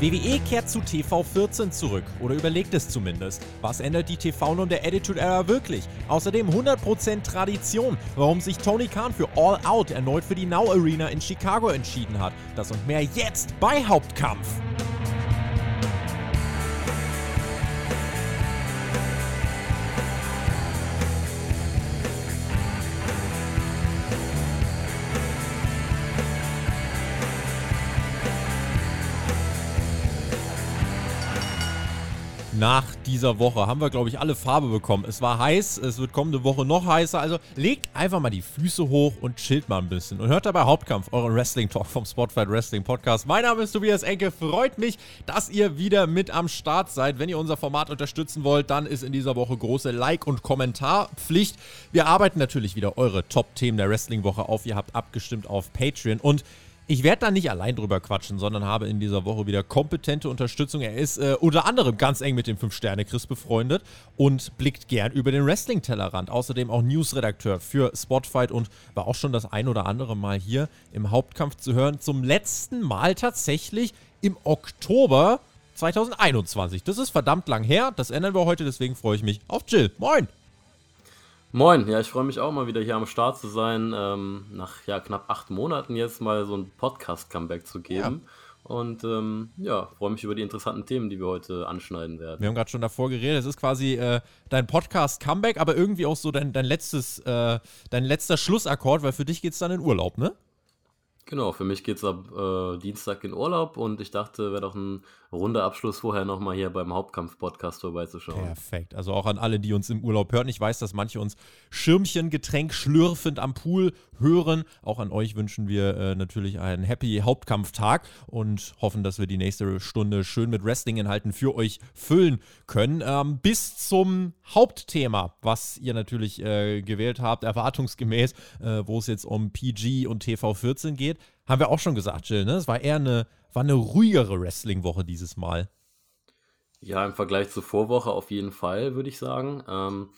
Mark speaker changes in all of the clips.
Speaker 1: WWE kehrt zu TV14 zurück oder überlegt es zumindest. Was ändert die TV-Norm der Attitude Era wirklich? Außerdem 100% Tradition, warum sich Tony Khan für All Out erneut für die Now Arena in Chicago entschieden hat. Das und mehr jetzt bei Hauptkampf. Dieser Woche haben wir, glaube ich, alle Farbe bekommen. Es war heiß, es wird kommende Woche noch heißer. Also legt einfach mal die Füße hoch und chillt mal ein bisschen. Und hört dabei Hauptkampf, euren Wrestling-Talk vom Spotlight Wrestling Podcast. Mein Name ist Tobias Enke. Freut mich, dass ihr wieder mit am Start seid. Wenn ihr unser Format unterstützen wollt, dann ist in dieser Woche große Like- und Kommentarpflicht. Wir arbeiten natürlich wieder eure Top-Themen der Wrestling-Woche auf. Ihr habt abgestimmt auf Patreon und ich werde da nicht allein drüber quatschen, sondern habe in dieser Woche wieder kompetente Unterstützung. Er ist äh, unter anderem ganz eng mit dem 5-Sterne-Chris befreundet und blickt gern über den Wrestling-Tellerrand. Außerdem auch Newsredakteur für Spotfight und war auch schon das ein oder andere Mal hier im Hauptkampf zu hören. Zum letzten Mal tatsächlich im Oktober 2021. Das ist verdammt lang her. Das ändern wir heute, deswegen freue ich mich auf Jill. Moin!
Speaker 2: Moin, ja, ich freue mich auch mal wieder hier am Start zu sein, ähm, nach ja, knapp acht Monaten jetzt mal so ein Podcast-Comeback zu geben. Ja. Und ähm, ja, freue mich über die interessanten Themen, die wir heute anschneiden werden.
Speaker 1: Wir haben gerade schon davor geredet, es ist quasi äh, dein Podcast-Comeback, aber irgendwie auch so dein, dein letztes, äh, dein letzter Schlussakkord, weil für dich geht es dann in Urlaub, ne?
Speaker 2: Genau, für mich geht es ab äh, Dienstag in Urlaub und ich dachte, wäre doch ein runder Abschluss vorher nochmal hier beim Hauptkampf-Podcast vorbeizuschauen.
Speaker 1: Perfekt. Also auch an alle, die uns im Urlaub hören. Ich weiß, dass manche uns Schirmchengetränk schlürfend am Pool hören. Auch an euch wünschen wir äh, natürlich einen happy Hauptkampftag und hoffen, dass wir die nächste Stunde schön mit Wrestling-Inhalten für euch füllen können. Ähm, bis zum Hauptthema, was ihr natürlich äh, gewählt habt, erwartungsgemäß, äh, wo es jetzt um PG und TV14 geht, haben wir auch schon gesagt, Jill. Ne? Es war eher eine, war eine ruhigere Wrestling-Woche dieses Mal.
Speaker 2: Ja, im Vergleich zur Vorwoche auf jeden Fall, würde ich sagen. Ähm,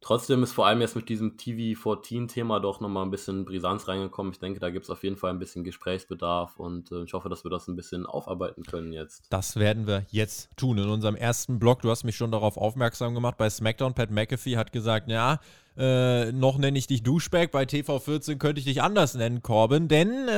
Speaker 2: Trotzdem ist vor allem jetzt mit diesem TV14-Thema doch nochmal ein bisschen Brisanz reingekommen. Ich denke, da gibt es auf jeden Fall ein bisschen Gesprächsbedarf und äh, ich hoffe, dass wir das ein bisschen aufarbeiten können jetzt.
Speaker 1: Das werden wir jetzt tun. In unserem ersten Blog, du hast mich schon darauf aufmerksam gemacht, bei SmackDown, Pat McAfee hat gesagt, ja, äh, noch nenne ich dich Duschback, bei TV14 könnte ich dich anders nennen, Corbin, denn äh,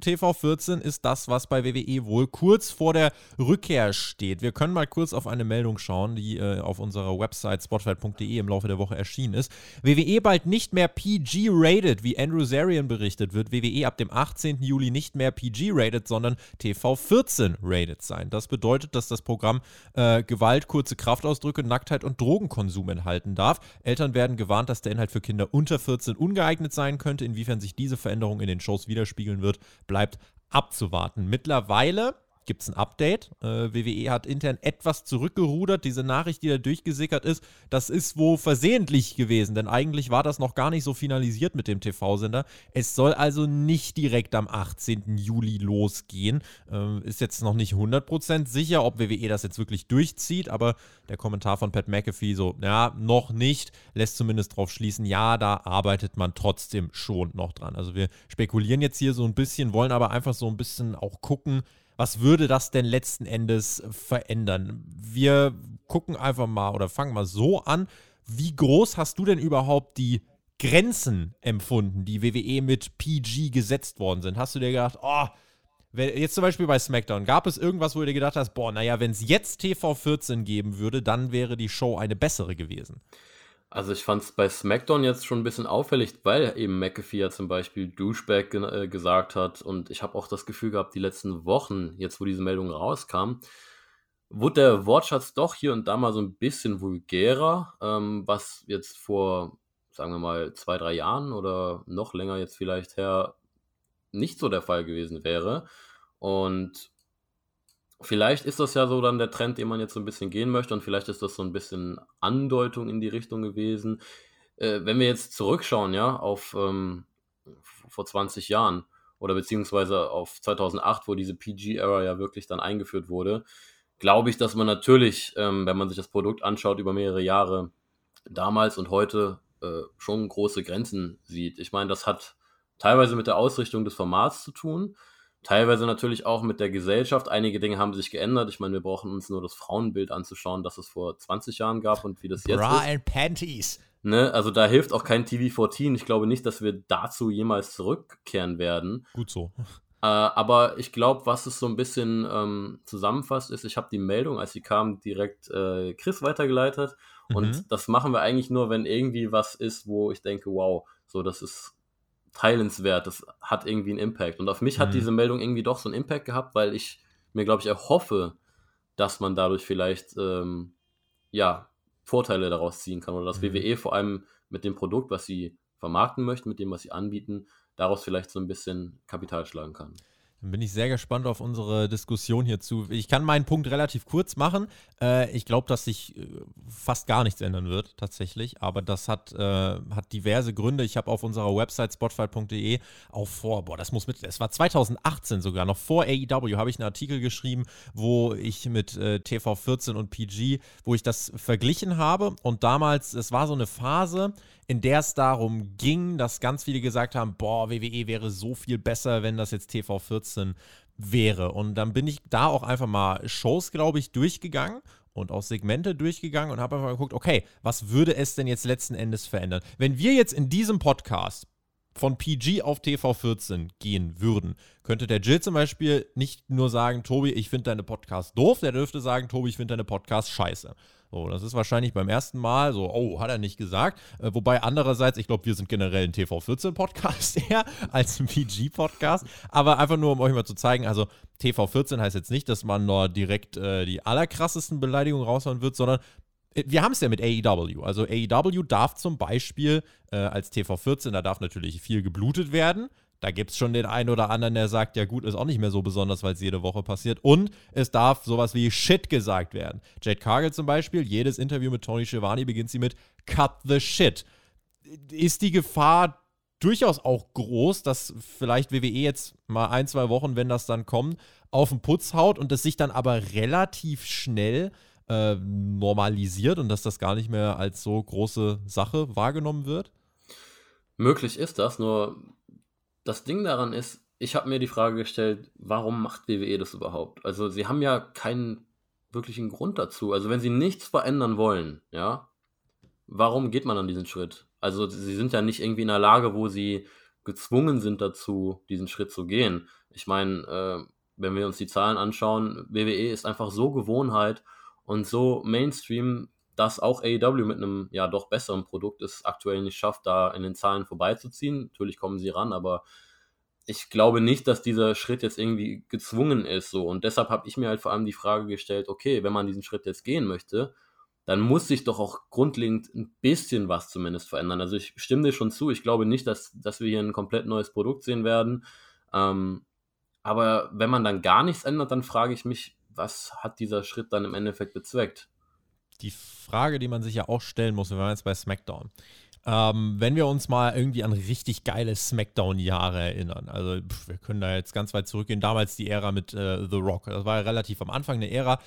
Speaker 1: TV14 ist das, was bei WWE wohl kurz vor der Rückkehr steht. Wir können mal kurz auf eine Meldung schauen, die äh, auf unserer Website spotlight.de im Laufe der Woche erschienen ist. WWE bald nicht mehr PG-rated, wie Andrew Zarian berichtet, wird WWE ab dem 18. Juli nicht mehr PG-rated, sondern TV14-rated sein. Das bedeutet, dass das Programm äh, Gewalt, kurze Kraftausdrücke, Nacktheit und Drogenkonsum enthalten darf. Eltern werden gewarnt, dass dass der Inhalt für Kinder unter 14 ungeeignet sein könnte. Inwiefern sich diese Veränderung in den Shows widerspiegeln wird, bleibt abzuwarten. Mittlerweile gibt es ein Update. Äh, WWE hat intern etwas zurückgerudert. Diese Nachricht, die da durchgesickert ist, das ist wohl versehentlich gewesen, denn eigentlich war das noch gar nicht so finalisiert mit dem TV-Sender. Es soll also nicht direkt am 18. Juli losgehen. Äh, ist jetzt noch nicht 100% sicher, ob WWE das jetzt wirklich durchzieht, aber der Kommentar von Pat McAfee so, ja, noch nicht, lässt zumindest darauf schließen, ja, da arbeitet man trotzdem schon noch dran. Also wir spekulieren jetzt hier so ein bisschen, wollen aber einfach so ein bisschen auch gucken, was würde das denn letzten Endes verändern? Wir gucken einfach mal oder fangen mal so an. Wie groß hast du denn überhaupt die Grenzen empfunden, die WWE mit PG gesetzt worden sind? Hast du dir gedacht, oh, jetzt zum Beispiel bei SmackDown, gab es irgendwas, wo du dir gedacht hast, boah, naja, wenn es jetzt TV 14 geben würde, dann wäre die Show eine bessere gewesen?
Speaker 2: Also ich fand es bei SmackDown jetzt schon ein bisschen auffällig, weil eben McAfee ja zum Beispiel Douchebag ge äh, gesagt hat und ich habe auch das Gefühl gehabt, die letzten Wochen, jetzt wo diese Meldung rauskam, wurde der Wortschatz doch hier und da mal so ein bisschen vulgärer, ähm, was jetzt vor, sagen wir mal, zwei, drei Jahren oder noch länger jetzt vielleicht her nicht so der Fall gewesen wäre. Und Vielleicht ist das ja so dann der Trend, den man jetzt so ein bisschen gehen möchte und vielleicht ist das so ein bisschen Andeutung in die Richtung gewesen. Äh, wenn wir jetzt zurückschauen, ja, auf ähm, vor 20 Jahren oder beziehungsweise auf 2008, wo diese PG-Era ja wirklich dann eingeführt wurde, glaube ich, dass man natürlich, ähm, wenn man sich das Produkt anschaut über mehrere Jahre, damals und heute äh, schon große Grenzen sieht. Ich meine, das hat teilweise mit der Ausrichtung des Formats zu tun, Teilweise natürlich auch mit der Gesellschaft. Einige Dinge haben sich geändert. Ich meine, wir brauchen uns nur das Frauenbild anzuschauen, das es vor 20 Jahren gab und wie das jetzt
Speaker 1: Bra
Speaker 2: ist.
Speaker 1: and Panties.
Speaker 2: Ne? Also da hilft auch kein TV14. Ich glaube nicht, dass wir dazu jemals zurückkehren werden.
Speaker 1: Gut so.
Speaker 2: Äh, aber ich glaube, was es so ein bisschen ähm, zusammenfasst, ist, ich habe die Meldung, als sie kam, direkt äh, Chris weitergeleitet.
Speaker 1: Mhm.
Speaker 2: Und das machen wir eigentlich nur, wenn irgendwie was ist, wo ich denke, wow, so das ist teilenswert, das hat irgendwie einen Impact. Und auf mich
Speaker 1: Mhm.
Speaker 2: hat diese Meldung irgendwie doch so einen Impact gehabt, weil ich mir, glaube ich, erhoffe, dass man dadurch vielleicht ähm, ja Vorteile daraus ziehen kann oder dass
Speaker 1: Mhm.
Speaker 2: WWE vor allem mit dem Produkt, was sie vermarkten möchten, mit dem, was sie anbieten, daraus vielleicht so ein bisschen Kapital schlagen kann.
Speaker 1: Dann bin ich sehr gespannt auf unsere Diskussion hierzu. Ich kann meinen Punkt relativ kurz machen. Äh, ich glaube, dass sich äh, fast gar nichts ändern wird, tatsächlich. Aber das hat, äh, hat diverse Gründe. Ich habe auf unserer Website spotfight.de auch vor, boah, das muss mit, es war 2018 sogar, noch vor AEW, habe ich einen Artikel geschrieben, wo ich mit äh, TV14 und PG, wo ich das verglichen habe. Und damals, es war so eine Phase, in der es darum ging, dass ganz viele gesagt haben, boah, WWE wäre so viel besser, wenn das jetzt TV14 wäre. Und dann bin ich da auch einfach mal Shows, glaube ich, durchgegangen und auch Segmente durchgegangen und habe einfach mal geguckt, okay, was würde es denn jetzt letzten Endes verändern? Wenn wir jetzt in diesem Podcast von PG auf TV14 gehen würden, könnte der Jill zum Beispiel nicht nur sagen, Tobi, ich finde deine Podcast doof, der dürfte sagen, Tobi, ich finde deine Podcast scheiße. So, das ist wahrscheinlich beim ersten Mal so, oh, hat er nicht gesagt. Äh, wobei andererseits, ich glaube, wir sind generell ein TV14-Podcast eher als ein PG-Podcast. Aber einfach nur, um euch mal zu zeigen, also TV14 heißt jetzt nicht, dass man nur direkt äh, die allerkrassesten Beleidigungen raushauen wird, sondern äh, wir haben es ja mit AEW. Also AEW darf zum Beispiel äh, als TV14, da darf natürlich viel geblutet werden. Da gibt es schon den einen oder anderen, der sagt, ja gut, ist auch nicht mehr so besonders, weil es jede Woche passiert. Und es darf sowas wie Shit gesagt werden. Jade Cargill zum Beispiel, jedes Interview mit Tony Schiavone beginnt sie mit Cut the Shit. Ist die Gefahr durchaus auch groß, dass vielleicht WWE jetzt mal ein, zwei Wochen, wenn das dann kommt, auf den Putz haut und es sich dann aber relativ schnell äh, normalisiert und dass das gar nicht mehr als so große Sache wahrgenommen wird?
Speaker 2: Möglich ist das, nur das Ding daran ist, ich habe mir die Frage gestellt, warum macht WWE das überhaupt? Also sie haben ja keinen wirklichen Grund dazu. Also wenn sie nichts verändern wollen, ja, warum geht man an diesen Schritt? Also sie sind ja nicht irgendwie in einer Lage, wo sie gezwungen sind dazu, diesen Schritt zu gehen. Ich meine, äh, wenn wir uns die Zahlen anschauen, WWE ist einfach so Gewohnheit und so Mainstream, dass auch AEW mit einem ja doch besseren Produkt es aktuell nicht schafft, da in den Zahlen vorbeizuziehen. Natürlich kommen sie ran, aber ich glaube nicht, dass dieser Schritt jetzt irgendwie gezwungen ist so und deshalb habe ich mir halt vor allem die Frage gestellt, okay, wenn man diesen Schritt jetzt gehen möchte, dann muss sich doch auch grundlegend ein bisschen was zumindest verändern. Also ich stimme dir schon zu, ich glaube nicht, dass, dass wir hier ein komplett neues Produkt sehen werden. Ähm, aber wenn man dann gar nichts ändert, dann frage ich mich, was hat dieser Schritt dann im Endeffekt bezweckt?
Speaker 1: Die Frage, die man sich ja auch stellen muss, wir waren jetzt bei SmackDown. Ähm, wenn wir uns mal irgendwie an richtig geile Smackdown-Jahre erinnern, also pff, wir können da jetzt ganz weit zurückgehen, damals die Ära mit äh, The Rock, das war ja relativ am Anfang eine Ära.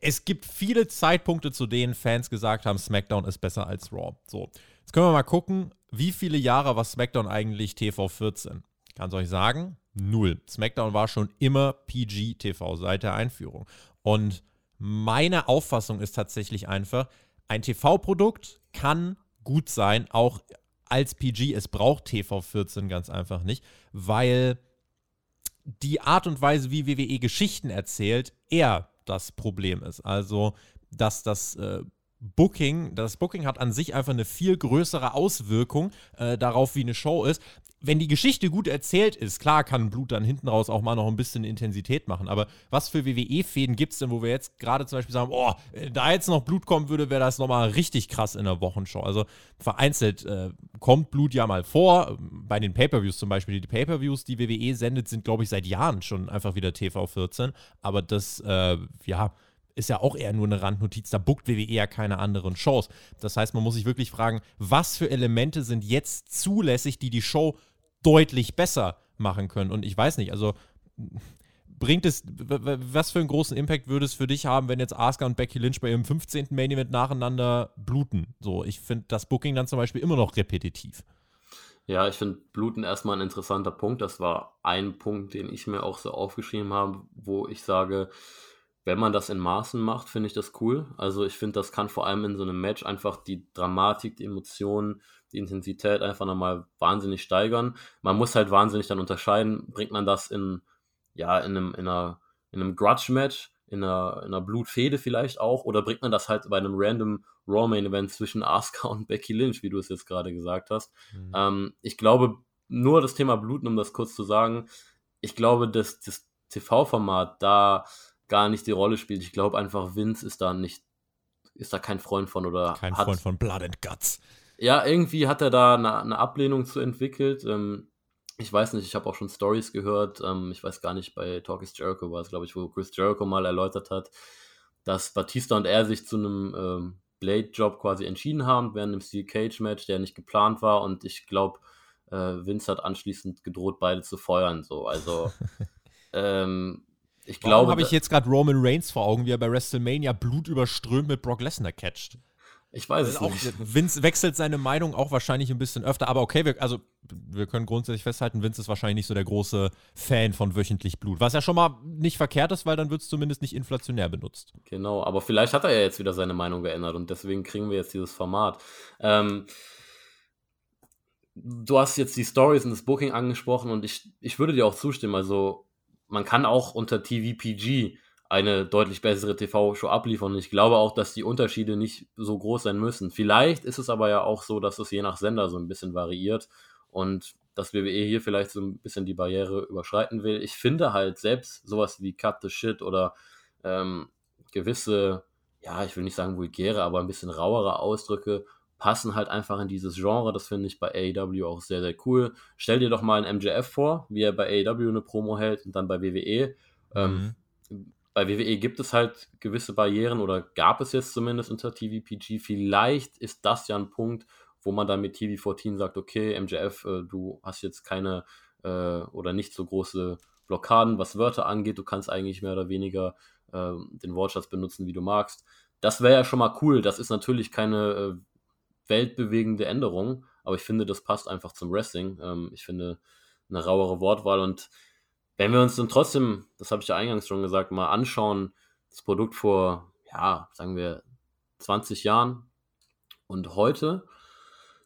Speaker 1: Es gibt viele Zeitpunkte, zu denen Fans gesagt haben, SmackDown ist besser als Raw. So, jetzt können wir mal gucken, wie viele Jahre war SmackDown eigentlich TV14? Kann es euch sagen? Null. SmackDown war schon immer PG-TV seit der Einführung. Und meine Auffassung ist tatsächlich einfach, ein TV-Produkt kann gut sein, auch als PG. Es braucht TV14 ganz einfach nicht, weil die Art und Weise, wie WWE Geschichten erzählt, eher das Problem ist. Also, dass das äh, Booking, das Booking hat an sich einfach eine viel größere Auswirkung äh, darauf, wie eine Show ist. Wenn die Geschichte gut erzählt ist, klar kann Blut dann hinten raus auch mal noch ein bisschen Intensität machen. Aber was für WWE-Fäden gibt es denn, wo wir jetzt gerade zum Beispiel sagen, oh, da jetzt noch Blut kommen würde, wäre das nochmal richtig krass in der Wochenshow. Also vereinzelt äh, kommt Blut ja mal vor. Bei den Pay-Per-Views zum Beispiel. Die Pay-Per-Views, die WWE sendet, sind, glaube ich, seit Jahren schon einfach wieder TV14. Aber das, äh, ja, ist ja auch eher nur eine Randnotiz, da buckt WWE ja keine anderen Shows. Das heißt, man muss sich wirklich fragen, was für Elemente sind jetzt zulässig, die die Show deutlich besser machen können. Und ich weiß nicht, also bringt es, was für einen großen Impact würde es für dich haben, wenn jetzt Asuka und Becky Lynch bei ihrem 15. Main Event nacheinander bluten? So, ich finde das Booking dann zum Beispiel immer noch repetitiv.
Speaker 2: Ja, ich finde Bluten erstmal ein interessanter Punkt. Das war ein Punkt, den ich mir auch so aufgeschrieben habe, wo ich sage, wenn man das in Maßen macht, finde ich das cool. Also ich finde, das kann vor allem in so einem Match einfach die Dramatik, die Emotionen, die Intensität einfach nochmal wahnsinnig steigern. Man muss halt wahnsinnig dann unterscheiden, bringt man das in, ja, in einem, in einer, in einem Grudge-Match, in einer, in einer Blutfehde vielleicht auch, oder bringt man das halt bei einem random Raw Main Event zwischen Asuka und Becky Lynch, wie du es jetzt gerade gesagt hast. Mhm. Ähm, ich glaube, nur das Thema Bluten, um das kurz zu sagen, ich glaube, dass das TV-Format da gar nicht die Rolle spielt. Ich glaube einfach, Vince ist da nicht, ist da kein Freund von oder.
Speaker 1: Kein hat, Freund von Blood and Guts.
Speaker 2: Ja, irgendwie hat er da eine, eine Ablehnung zu entwickelt. Ähm, ich weiß nicht, ich habe auch schon Stories gehört. Ähm, ich weiß gar nicht, bei Talk is Jericho war es, glaube ich, wo Chris Jericho mal erläutert hat, dass Batista und er sich zu einem ähm, Blade-Job quasi entschieden haben während dem Steel Cage-Match, der nicht geplant war. Und ich glaube, äh, Vince hat anschließend gedroht, beide zu feuern. So, also ähm, ich glaube. Warum
Speaker 1: habe ich jetzt gerade Roman Reigns vor Augen, wie er bei WrestleMania blutüberströmt mit Brock Lesnar catcht?
Speaker 2: Ich weiß es
Speaker 1: auch,
Speaker 2: nicht.
Speaker 1: Vince wechselt seine Meinung auch wahrscheinlich ein bisschen öfter, aber okay, wir, also wir können grundsätzlich festhalten, Vince ist wahrscheinlich nicht so der große Fan von wöchentlich Blut, was ja schon mal nicht verkehrt ist, weil dann wird es zumindest nicht inflationär benutzt.
Speaker 2: Genau, aber vielleicht hat er ja jetzt wieder seine Meinung geändert und deswegen kriegen wir jetzt dieses Format. Ähm, du hast jetzt die Stories und das Booking angesprochen und ich, ich würde dir auch zustimmen, also man kann auch unter TVPG eine deutlich bessere TV-Show abliefern. Und ich glaube auch, dass die Unterschiede nicht so groß sein müssen. Vielleicht ist es aber ja auch so, dass es je nach Sender so ein bisschen variiert und dass WWE hier vielleicht so ein bisschen die Barriere überschreiten will. Ich finde halt selbst sowas wie Cut the Shit oder ähm, gewisse, ja, ich will nicht sagen vulgäre, aber ein bisschen rauere Ausdrücke passen halt einfach in dieses Genre. Das finde ich bei AEW auch sehr, sehr cool. Stell dir doch mal einen MJF vor, wie er bei AEW eine Promo hält und dann bei WWE. Ähm, mhm. Ähm, bei WWE gibt es halt gewisse Barrieren oder gab es jetzt zumindest unter TVPG. Vielleicht ist das ja ein Punkt, wo man dann mit TV14 sagt, okay, MJF, äh, du hast jetzt keine äh, oder nicht so große Blockaden, was Wörter angeht. Du kannst eigentlich mehr oder weniger äh, den Wortschatz benutzen, wie du magst. Das wäre ja schon mal cool. Das ist natürlich keine äh, weltbewegende Änderung, aber ich finde, das passt einfach zum Wrestling. Ähm, ich finde eine rauere Wortwahl und wenn wir uns dann trotzdem, das habe ich ja eingangs schon gesagt, mal anschauen, das Produkt vor, ja, sagen wir 20 Jahren und heute,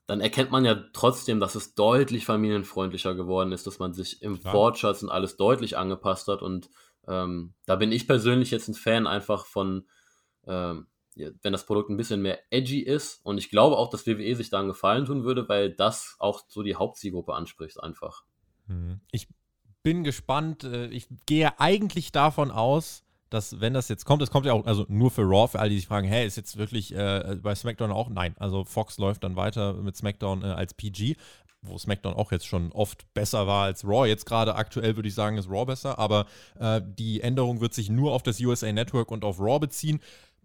Speaker 2: dann erkennt man ja trotzdem, dass es deutlich familienfreundlicher geworden ist, dass man sich im Klar. Wortschatz und alles deutlich angepasst hat. Und ähm, da bin ich persönlich jetzt ein Fan einfach von, ähm, wenn das Produkt ein bisschen mehr edgy ist. Und ich glaube auch, dass WWE sich da einen Gefallen tun würde, weil das auch so die Hauptzielgruppe anspricht einfach.
Speaker 1: Mhm. Ich bin gespannt. Äh, ich gehe eigentlich davon aus, dass wenn das jetzt kommt, es kommt ja auch, also nur für Raw, für alle, die sich fragen, hey, ist jetzt wirklich äh, bei SmackDown auch? Nein, also Fox läuft dann weiter mit SmackDown äh, als PG, wo SmackDown auch jetzt schon oft besser war als Raw. Jetzt gerade aktuell würde ich sagen, ist Raw besser, aber äh, die Änderung wird sich nur auf das USA Network und auf Raw beziehen.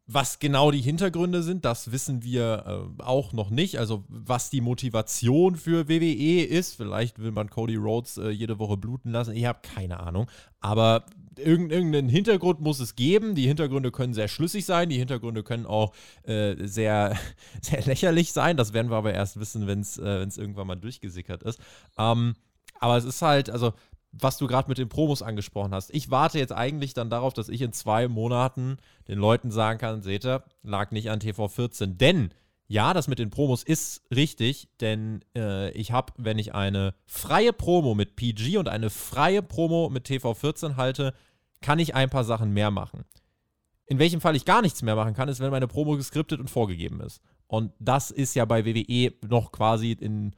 Speaker 1: Was genau die Hintergründe sind, das wissen wir äh, auch noch nicht. Also was die Motivation für WWE ist, vielleicht will man Cody Rhodes äh, jede Woche bluten lassen. Ich habe keine Ahnung. Aber irgendeinen Hintergrund muss es geben. Die Hintergründe können sehr schlüssig sein. Die Hintergründe können auch äh, sehr, sehr lächerlich sein. Das werden wir aber erst wissen, wenn es äh, irgendwann mal durchgesickert ist. Ähm, aber es ist halt, also was du gerade mit den Promos angesprochen hast. Ich warte jetzt eigentlich dann darauf, dass ich in zwei Monaten den Leuten sagen kann, seht ihr, lag nicht an TV14. Denn, ja, das mit den Promos ist richtig, denn äh, ich habe, wenn ich eine freie Promo mit PG und eine freie Promo mit TV14 halte, kann ich ein paar Sachen mehr machen. In welchem Fall ich gar nichts mehr machen kann, ist, wenn meine Promo geskriptet und vorgegeben ist. Und das ist ja bei WWE noch quasi in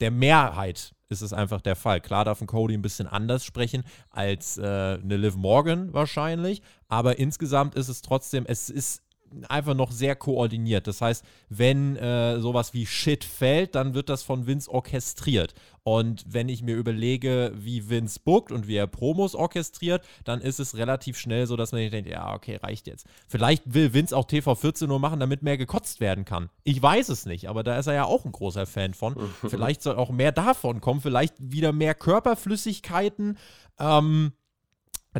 Speaker 1: der Mehrheit ist es einfach der Fall. Klar darf ein Cody ein bisschen anders sprechen als äh, eine Liv Morgan wahrscheinlich, aber insgesamt ist es trotzdem, es ist einfach noch sehr koordiniert. Das heißt, wenn äh, sowas wie Shit fällt, dann wird das von Vince orchestriert. Und wenn ich mir überlege, wie Vince bookt und wie er Promos orchestriert, dann ist es relativ schnell so, dass man denkt, ja, okay, reicht jetzt. Vielleicht will Vince auch TV14 nur machen, damit mehr gekotzt werden kann. Ich weiß es nicht, aber da ist er ja auch ein großer Fan von. Vielleicht soll auch mehr davon kommen, vielleicht wieder mehr Körperflüssigkeiten. Ähm,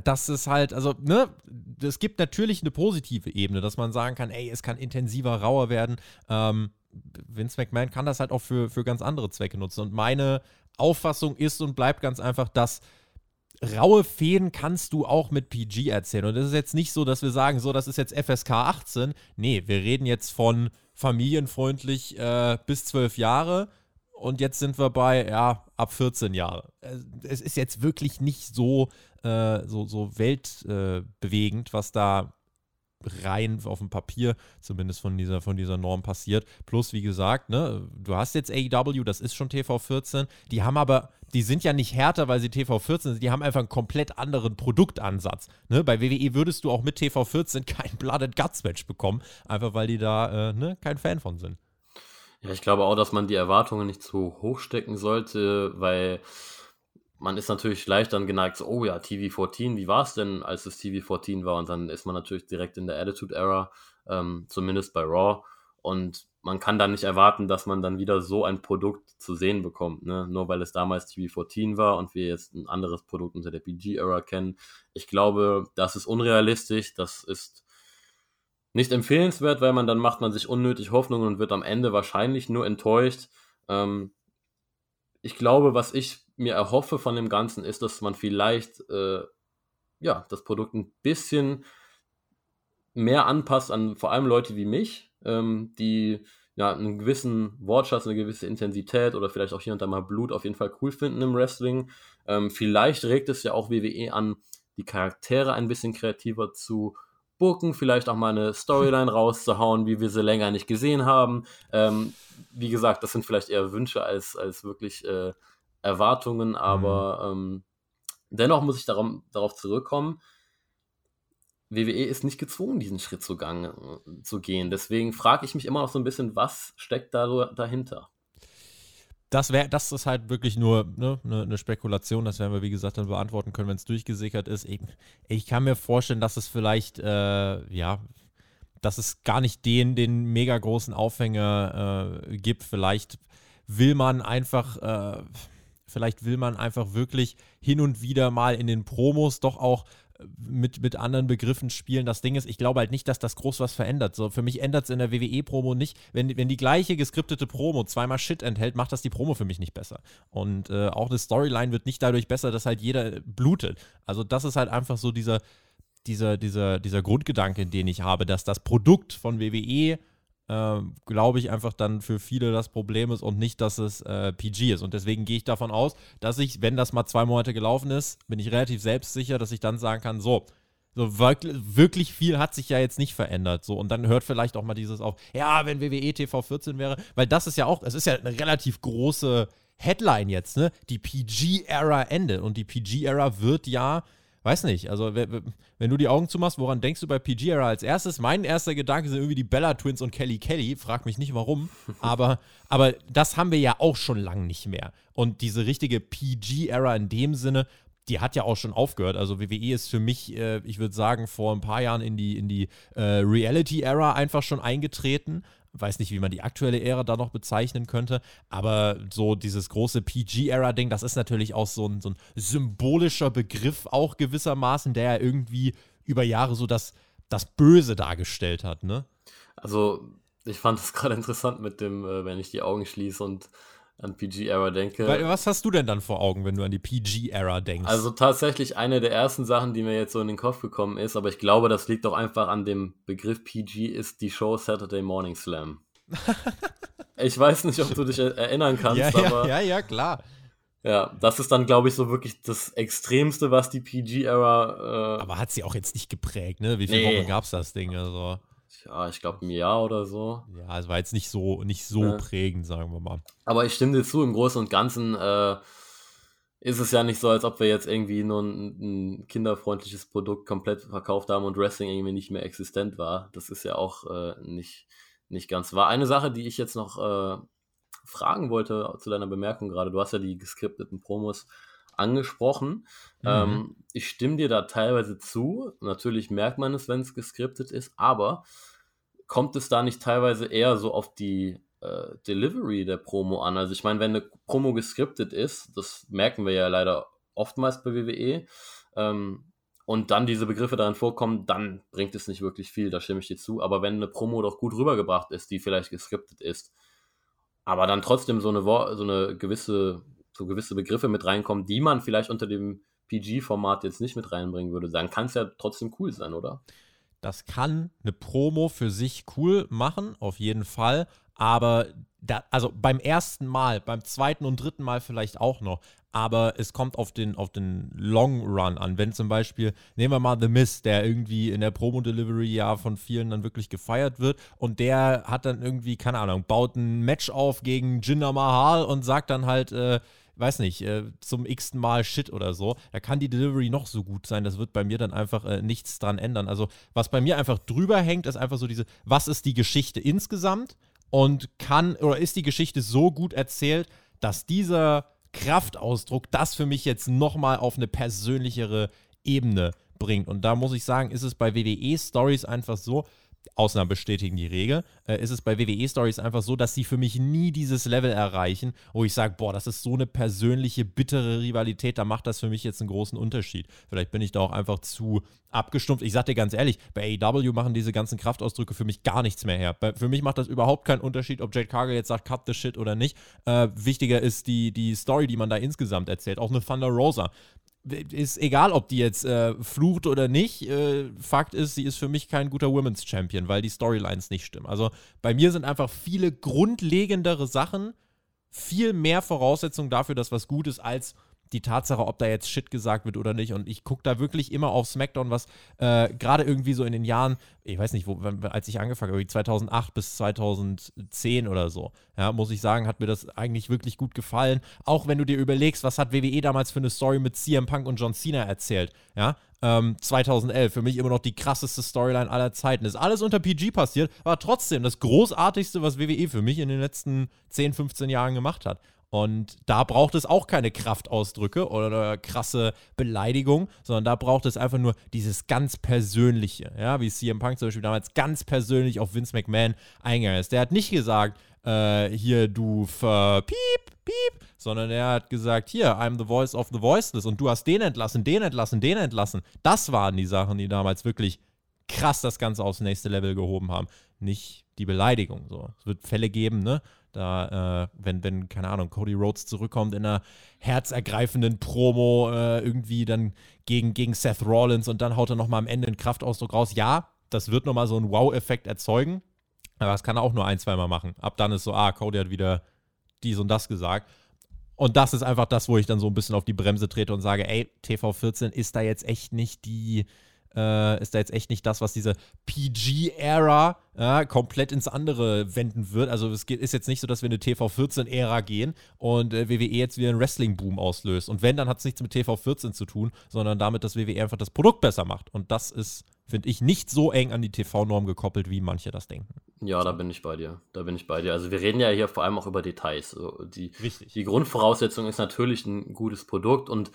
Speaker 1: dass es halt, also, ne, es gibt natürlich eine positive Ebene, dass man sagen kann, ey, es kann intensiver, rauer werden. Ähm, Vince McMahon kann das halt auch für, für ganz andere Zwecke nutzen. Und meine Auffassung ist und bleibt ganz einfach, dass raue Fäden kannst du auch mit PG erzählen. Und es ist jetzt nicht so, dass wir sagen, so, das ist jetzt FSK 18. Nee, wir reden jetzt von familienfreundlich äh, bis 12 Jahre. Und jetzt sind wir bei, ja, ab 14 Jahre. Es ist jetzt wirklich nicht so, äh, so, so weltbewegend, was da rein auf dem Papier zumindest von dieser, von dieser Norm passiert. Plus, wie gesagt, ne, du hast jetzt AEW, das ist schon TV14. Die haben aber, die sind ja nicht härter, weil sie TV14 sind, die haben einfach einen komplett anderen Produktansatz. Ne? Bei WWE würdest du auch mit TV14 kein Blood and Guts Match bekommen, einfach weil die da äh, ne, kein Fan von sind.
Speaker 2: Ja, ich glaube auch, dass man die Erwartungen nicht zu hoch stecken sollte, weil man ist natürlich leicht dann geneigt, so, oh ja, TV14, wie war es denn, als es TV14 war? Und dann ist man natürlich direkt in der Attitude Era, ähm, zumindest bei Raw. Und man kann dann nicht erwarten, dass man dann wieder so ein Produkt zu sehen bekommt, ne? nur weil es damals TV14 war und wir jetzt ein anderes Produkt unter der PG-Era kennen. Ich glaube, das ist unrealistisch, das ist nicht empfehlenswert, weil man dann macht man sich unnötig Hoffnungen und wird am Ende wahrscheinlich nur enttäuscht. Ähm, ich glaube, was ich mir erhoffe von dem Ganzen, ist, dass man vielleicht äh, ja, das Produkt ein bisschen mehr anpasst an vor allem Leute wie mich, ähm, die ja, einen gewissen Wortschatz, eine gewisse Intensität oder vielleicht auch hier und da mal Blut auf jeden Fall cool finden im Wrestling. Ähm, vielleicht regt es ja auch WWE an, die Charaktere ein bisschen kreativer zu booken, vielleicht auch mal eine Storyline rauszuhauen, wie wir sie länger nicht gesehen haben. Ähm, wie gesagt, das sind vielleicht eher Wünsche als, als wirklich äh, Erwartungen, aber mhm. ähm, dennoch muss ich darum, darauf zurückkommen. WWE ist nicht gezwungen, diesen Schritt zu, gang, zu gehen. Deswegen frage ich mich immer noch so ein bisschen, was steckt da dahinter?
Speaker 1: Das wäre, das ist halt wirklich nur ne, eine, eine, Spekulation. Das werden wir, wie gesagt, dann beantworten können, wenn es durchgesickert ist. Ich, ich, kann mir vorstellen, dass es vielleicht, äh, ja, dass es gar nicht den, den mega großen Aufhänger äh, gibt. Vielleicht will man einfach. Äh, Vielleicht will man einfach wirklich hin und wieder mal in den Promos doch auch äh, mit, mit anderen Begriffen spielen. Das Ding ist, ich glaube halt nicht, dass das groß was verändert. So, für mich ändert es in der WWE-Promo nicht. Wenn, wenn die gleiche geskriptete Promo zweimal Shit enthält, macht das die Promo für mich nicht besser. Und äh, auch eine Storyline wird nicht dadurch besser, dass halt jeder blutet. Also, das ist halt einfach so dieser, dieser, dieser, dieser Grundgedanke, den ich habe, dass das Produkt von WWE äh, glaube ich, einfach dann für viele das Problem ist und nicht, dass es äh, PG ist. Und deswegen gehe ich davon aus, dass ich, wenn das mal zwei Monate gelaufen ist, bin ich relativ selbstsicher, dass ich dann sagen kann, so, so wirklich, wirklich viel hat sich ja jetzt nicht verändert. So, und dann hört vielleicht auch mal dieses auf, ja, wenn WWE TV 14 wäre, weil das ist ja auch, es ist ja eine relativ große Headline jetzt, ne? Die PG-Era endet. Und die PG-Era wird ja weiß nicht, also wenn du die Augen zumachst, woran denkst du bei PG-Era als erstes? Mein erster Gedanke sind irgendwie die Bella Twins und Kelly Kelly, frag mich nicht warum, aber, aber das haben wir ja auch schon lange nicht mehr. Und diese richtige PG-Era in dem Sinne, die hat ja auch schon aufgehört. Also WWE ist für mich, äh, ich würde sagen, vor ein paar Jahren in die, in die äh, Reality-Era einfach schon eingetreten weiß nicht, wie man die aktuelle Ära da noch bezeichnen könnte, aber so dieses große PG-Era-Ding, das ist natürlich auch so ein, so ein symbolischer Begriff auch gewissermaßen, der ja irgendwie über Jahre so das, das Böse dargestellt hat, ne?
Speaker 2: Also, ich fand es gerade interessant mit dem, äh, wenn ich die Augen schließe und an PG-Era denke.
Speaker 1: Was hast du denn dann vor Augen, wenn du an die PG-Era denkst?
Speaker 2: Also tatsächlich eine der ersten Sachen, die mir jetzt so in den Kopf gekommen ist, aber ich glaube, das liegt doch einfach an dem Begriff PG, ist die Show Saturday Morning Slam. ich weiß nicht, ob du dich erinnern kannst,
Speaker 1: ja, aber. Ja, ja, klar.
Speaker 2: Ja, das ist dann, glaube ich, so wirklich das Extremste, was die PG-Era.
Speaker 1: Äh aber hat sie auch jetzt nicht geprägt, ne? Wie viele nee. Wochen gab es das Ding? Also
Speaker 2: ja, ich glaube, ein Jahr oder so.
Speaker 1: Ja, es war jetzt nicht so, nicht so ja. prägend, sagen wir mal.
Speaker 2: Aber ich stimme dir zu, im Großen und Ganzen äh, ist es ja nicht so, als ob wir jetzt irgendwie nur ein, ein, kinderfreundliches Produkt komplett verkauft haben und Wrestling irgendwie nicht mehr existent war. Das ist ja auch äh, nicht, nicht ganz wahr. Eine Sache, die ich jetzt noch äh, fragen wollte zu deiner Bemerkung gerade, du hast ja die geskripteten Promos angesprochen. Mhm. Ähm, ich stimme dir da teilweise zu. Natürlich merkt man es, wenn es geskriptet ist, aber kommt es da nicht teilweise eher so auf die äh, Delivery der Promo an? Also ich meine, wenn eine Promo geskriptet ist, das merken wir ja leider oftmals bei WWE, ähm, und dann diese Begriffe darin vorkommen, dann bringt es nicht wirklich viel, da stimme ich dir zu. Aber wenn eine Promo doch gut rübergebracht ist, die vielleicht geskriptet ist, aber dann trotzdem so eine, so eine gewisse, so gewisse Begriffe mit reinkommen, die man vielleicht unter dem PG-Format jetzt nicht mit reinbringen würde, dann kann es ja trotzdem cool sein, oder?
Speaker 1: Das kann eine Promo für sich cool machen, auf jeden Fall. Aber da, also beim ersten Mal, beim zweiten und dritten Mal vielleicht auch noch. Aber es kommt auf den, auf den Long Run an. Wenn zum Beispiel, nehmen wir mal The Mist, der irgendwie in der Promo-Delivery ja von vielen dann wirklich gefeiert wird und der hat dann irgendwie, keine Ahnung, baut ein Match auf gegen Jinder Mahal und sagt dann halt, äh, weiß nicht, äh, zum x-ten Mal Shit oder so. Da kann die Delivery noch so gut sein, das wird bei mir dann einfach äh, nichts dran ändern. Also, was bei mir einfach drüber hängt, ist einfach so diese, was ist die Geschichte insgesamt? und kann oder ist die Geschichte so gut erzählt, dass dieser Kraftausdruck das für mich jetzt nochmal auf eine persönlichere Ebene bringt. Und da muss ich sagen, ist es bei WWE Stories einfach so, Ausnahmen bestätigen die Regel, äh, ist es bei WWE-Stories einfach so, dass sie für mich nie dieses Level erreichen, wo ich sage, boah, das ist so eine persönliche, bittere Rivalität, da macht das für mich jetzt einen großen Unterschied. Vielleicht bin ich da auch einfach zu abgestumpft. Ich sag dir ganz ehrlich, bei AEW machen diese ganzen Kraftausdrücke für mich gar nichts mehr her. Bei, für mich macht das überhaupt keinen Unterschied, ob Jade Cargill jetzt sagt, cut the shit oder nicht. Äh, wichtiger ist die, die Story, die man da insgesamt erzählt. Auch eine Thunder Rosa ist egal, ob die jetzt äh, flucht oder nicht. Äh, Fakt ist, sie ist für mich kein guter Women's Champion, weil die Storylines nicht stimmen. Also bei mir sind einfach viele grundlegendere Sachen viel mehr Voraussetzungen dafür, dass was gut ist, als die Tatsache, ob da jetzt Shit gesagt wird oder nicht. Und ich gucke da wirklich immer auf SmackDown, was äh, gerade irgendwie so in den Jahren, ich weiß nicht, wo, als ich angefangen habe, 2008 bis 2010 oder so, ja, muss ich sagen, hat mir das eigentlich wirklich gut gefallen. Auch wenn du dir überlegst, was hat WWE damals für eine Story mit CM Punk und John Cena erzählt, ja, ähm, 2011. Für mich immer noch die krasseste Storyline aller Zeiten. Ist alles unter PG passiert, war trotzdem das großartigste, was WWE für mich in den letzten 10, 15 Jahren gemacht hat. Und da braucht es auch keine Kraftausdrücke oder krasse Beleidigung, sondern da braucht es einfach nur dieses ganz Persönliche, ja, wie CM Punk zum Beispiel damals ganz persönlich auf Vince McMahon eingegangen ist. Der hat nicht gesagt, äh, hier du ver piep, piep, sondern er hat gesagt, hier, I'm the voice of the voiceless und du hast den entlassen, den entlassen, den entlassen. Das waren die Sachen, die damals wirklich krass das Ganze aufs nächste Level gehoben haben. Nicht die Beleidigung. So. Es wird Fälle geben, ne? Da, äh, wenn, wenn, keine Ahnung, Cody Rhodes zurückkommt in einer herzergreifenden Promo äh, irgendwie dann gegen, gegen Seth Rollins und dann haut er nochmal am Ende einen Kraftausdruck raus. Ja, das wird nochmal so einen Wow-Effekt erzeugen, aber das kann er auch nur ein, zweimal machen. Ab dann ist so, ah, Cody hat wieder dies und das gesagt. Und das ist einfach das, wo ich dann so ein bisschen auf die Bremse trete und sage, ey, TV14 ist da jetzt echt nicht die, äh, ist da jetzt echt nicht das, was diese PG-Ära ja, komplett ins andere wenden wird. Also es geht, ist jetzt nicht so, dass wir eine TV14-Ära gehen und äh, WWE jetzt wieder einen Wrestling-Boom auslöst. Und wenn, dann hat es nichts mit TV14 zu tun, sondern damit, dass WWE einfach das Produkt besser macht. Und das ist, finde ich, nicht so eng an die TV-Norm gekoppelt, wie manche das denken.
Speaker 2: Ja, da bin ich bei dir. Da bin ich bei dir. Also wir reden ja hier vor allem auch über Details. Also die, Richtig. die Grundvoraussetzung ist natürlich ein gutes Produkt und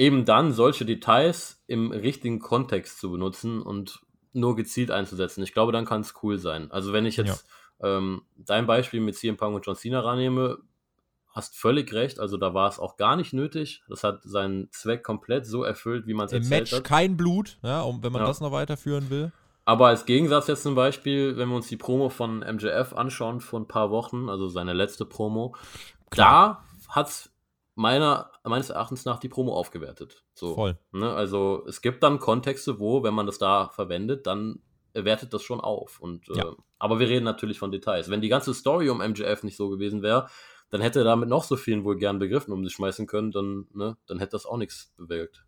Speaker 2: eben dann solche Details im richtigen Kontext zu benutzen und nur gezielt einzusetzen. Ich glaube, dann kann es cool sein. Also wenn ich jetzt ja. ähm, dein Beispiel mit CM Punk und John Cena rannehme, hast völlig recht. Also da war es auch gar nicht nötig. Das hat seinen Zweck komplett so erfüllt, wie man es erzählt Match hat.
Speaker 1: kein Blut, ja, um, wenn man ja. das noch weiterführen will.
Speaker 2: Aber als Gegensatz jetzt zum Beispiel, wenn wir uns die Promo von MJF anschauen vor ein paar Wochen, also seine letzte Promo, Klar. da hat es meiner, meines Erachtens nach die Promo aufgewertet. So,
Speaker 1: Voll.
Speaker 2: Ne? Also es gibt dann Kontexte, wo, wenn man das da verwendet, dann wertet das schon auf. Und, ja. äh, aber wir reden natürlich von Details. Wenn die ganze Story um MJF nicht so gewesen wäre, dann hätte er damit noch so vielen wohl gern Begriffen um sich schmeißen können, dann, ne, dann hätte das auch nichts bewirkt.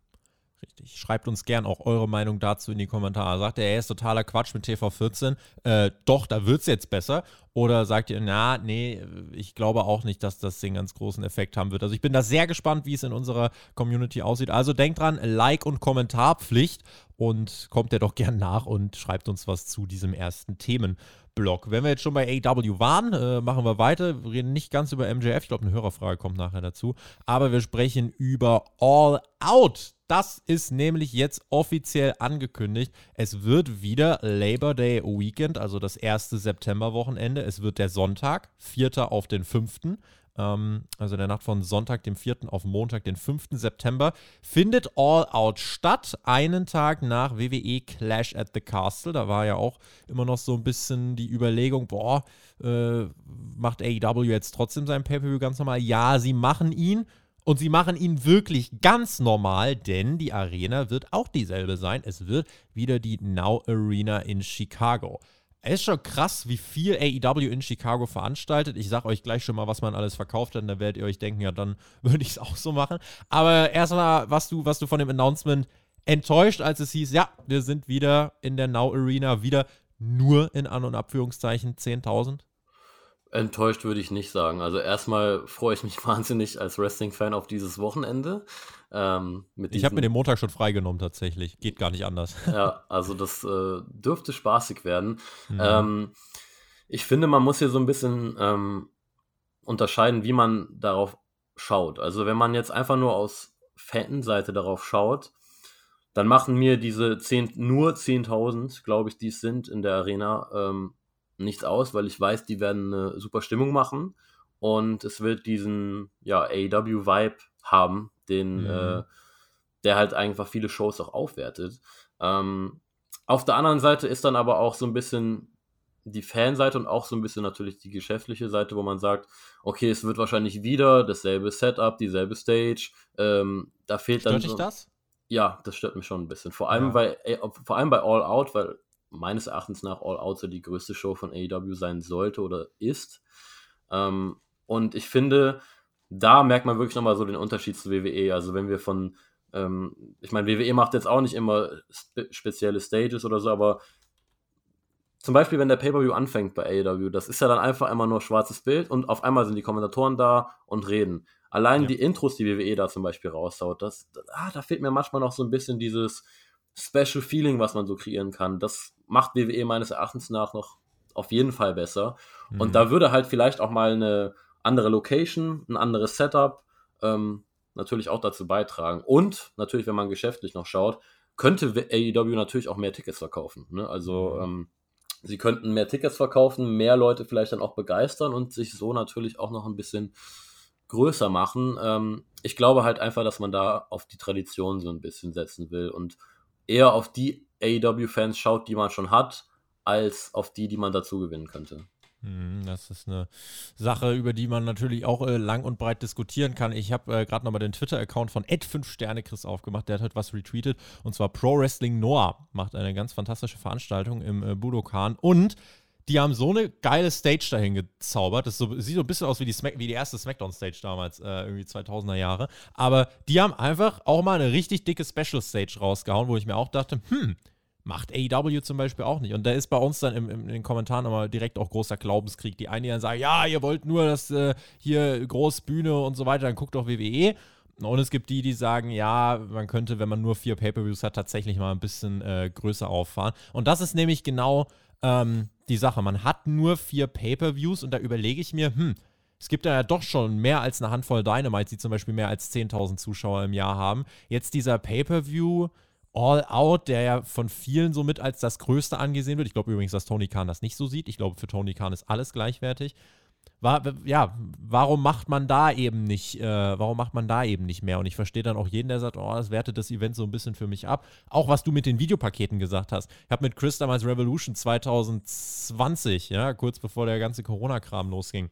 Speaker 1: Richtig. Schreibt uns gern auch eure Meinung dazu in die Kommentare. Sagt ihr, er ist totaler Quatsch mit TV14? Äh, doch, da wird es jetzt besser. Oder sagt ihr, na, nee, ich glaube auch nicht, dass das den ganz großen Effekt haben wird. Also ich bin da sehr gespannt, wie es in unserer Community aussieht. Also denkt dran, Like- und Kommentarpflicht und kommt ja doch gern nach und schreibt uns was zu diesem ersten Themenblock. Wenn wir jetzt schon bei AW waren, äh, machen wir weiter. Wir reden nicht ganz über MJF. Ich glaube, eine Hörerfrage kommt nachher dazu. Aber wir sprechen über All Out. Das ist nämlich jetzt offiziell angekündigt. Es wird wieder Labor Day Weekend, also das erste Septemberwochenende. Es wird der Sonntag, 4. auf den 5. ähm, also der Nacht von Sonntag, dem 4. auf Montag, den 5. September, findet All Out statt. Einen Tag nach WWE Clash at the Castle. Da war ja auch immer noch so ein bisschen die Überlegung, boah, äh, macht AEW jetzt trotzdem sein Pay-Per-View ganz normal? Ja, sie machen ihn. Und sie machen ihn wirklich ganz normal, denn die Arena wird auch dieselbe sein. Es wird wieder die Now Arena in Chicago. Es ist schon krass, wie viel AEW in Chicago veranstaltet. Ich sag euch gleich schon mal, was man alles verkauft hat, und da werdet ihr euch denken, ja, dann würde ich es auch so machen. Aber erstmal, was du, was du von dem Announcement enttäuscht, als es hieß, ja, wir sind wieder in der Now Arena, wieder nur in An- und Abführungszeichen 10.000?
Speaker 2: Enttäuscht würde ich nicht sagen. Also erstmal freue ich mich wahnsinnig als Wrestling-Fan auf dieses Wochenende.
Speaker 1: Ähm, ich habe mir den Montag schon freigenommen tatsächlich. Geht gar nicht anders.
Speaker 2: ja, also das äh, dürfte spaßig werden. Mhm. Ähm, ich finde, man muss hier so ein bisschen ähm, unterscheiden, wie man darauf schaut. Also wenn man jetzt einfach nur aus Fanseite darauf schaut, dann machen mir diese 10, nur 10.000, glaube ich, die es sind in der Arena, ähm, nichts aus, weil ich weiß, die werden eine super Stimmung machen und es wird diesen ja, AEW-Vibe haben, den, mhm. äh, der halt einfach viele Shows auch aufwertet. Ähm, auf der anderen Seite ist dann aber auch so ein bisschen die Fanseite und auch so ein bisschen natürlich die geschäftliche Seite, wo man sagt, okay, es wird wahrscheinlich wieder dasselbe Setup, dieselbe Stage. Ähm, da fehlt
Speaker 1: Stört
Speaker 2: dann.
Speaker 1: Stört dich das?
Speaker 2: Ja, das stört mich schon ein bisschen. Vor allem, ja. bei, äh, vor allem bei All Out, weil meines Erachtens nach All Out so die größte Show von AEW sein sollte oder ist. Ähm, und ich finde, da merkt man wirklich nochmal so den Unterschied zu WWE. Also wenn wir von, ähm, ich meine, WWE macht jetzt auch nicht immer spe spezielle Stages oder so, aber zum Beispiel, wenn der Pay-Per-View anfängt bei AEW, das ist ja dann einfach immer nur schwarzes Bild und auf einmal sind die Kommentatoren da und reden. Allein ja. die Intros, die WWE da zum Beispiel raushaut, das, ah, da fehlt mir manchmal noch so ein bisschen dieses Special Feeling, was man so kreieren kann. Das macht WWE meines Erachtens nach noch auf jeden Fall besser. Mhm. Und da würde halt vielleicht auch mal eine andere Location, ein anderes Setup ähm, natürlich auch dazu beitragen. Und natürlich, wenn man geschäftlich noch schaut, könnte AEW natürlich auch mehr Tickets verkaufen. Ne? Also mhm. ähm, sie könnten mehr Tickets verkaufen, mehr Leute vielleicht dann auch begeistern und sich so natürlich auch noch ein bisschen größer machen. Ähm, ich glaube halt einfach, dass man da auf die Tradition so ein bisschen setzen will und eher auf die AEW-Fans schaut, die man schon hat, als auf die, die man dazu gewinnen könnte.
Speaker 1: Hm, das ist eine Sache, über die man natürlich auch äh, lang und breit diskutieren kann. Ich habe äh, gerade nochmal den Twitter-Account von Ed5Sterne-Chris aufgemacht. Der hat heute was retweetet. Und zwar Pro Wrestling Noah macht eine ganz fantastische Veranstaltung im äh, Budokan. Und die haben so eine geile Stage dahin gezaubert. Das so, sieht so ein bisschen aus wie die, Smack, wie die erste Smackdown-Stage damals, äh, irgendwie 2000er Jahre. Aber die haben einfach auch mal eine richtig dicke Special-Stage rausgehauen, wo ich mir auch dachte, hm, Macht AEW zum Beispiel auch nicht. Und da ist bei uns dann im, im, in den Kommentaren immer direkt auch großer Glaubenskrieg. Die einen, die dann sagen, ja, ihr wollt nur das äh, hier Großbühne und so weiter, dann guckt doch WWE. Und es gibt die, die sagen, ja, man könnte, wenn man nur vier Pay-Per-Views hat, tatsächlich mal ein bisschen äh, größer auffahren. Und das ist nämlich genau ähm, die Sache. Man hat nur vier Pay-Per-Views und da überlege ich mir, hm, es gibt ja doch schon mehr als eine Handvoll Dynamites, die zum Beispiel mehr als 10.000 Zuschauer im Jahr haben. Jetzt dieser Pay-Per-View All Out, der ja von vielen somit als das Größte angesehen wird. Ich glaube übrigens, dass Tony Khan das nicht so sieht. Ich glaube, für Tony Khan ist alles gleichwertig. War, ja, warum macht man da eben nicht, äh, warum macht man da eben nicht mehr? Und ich verstehe dann auch jeden, der sagt, oh, das wertet das Event so ein bisschen für mich ab. Auch was du mit den Videopaketen gesagt hast. Ich habe mit Chris damals Revolution 2020, ja, kurz bevor der ganze Corona-Kram losging,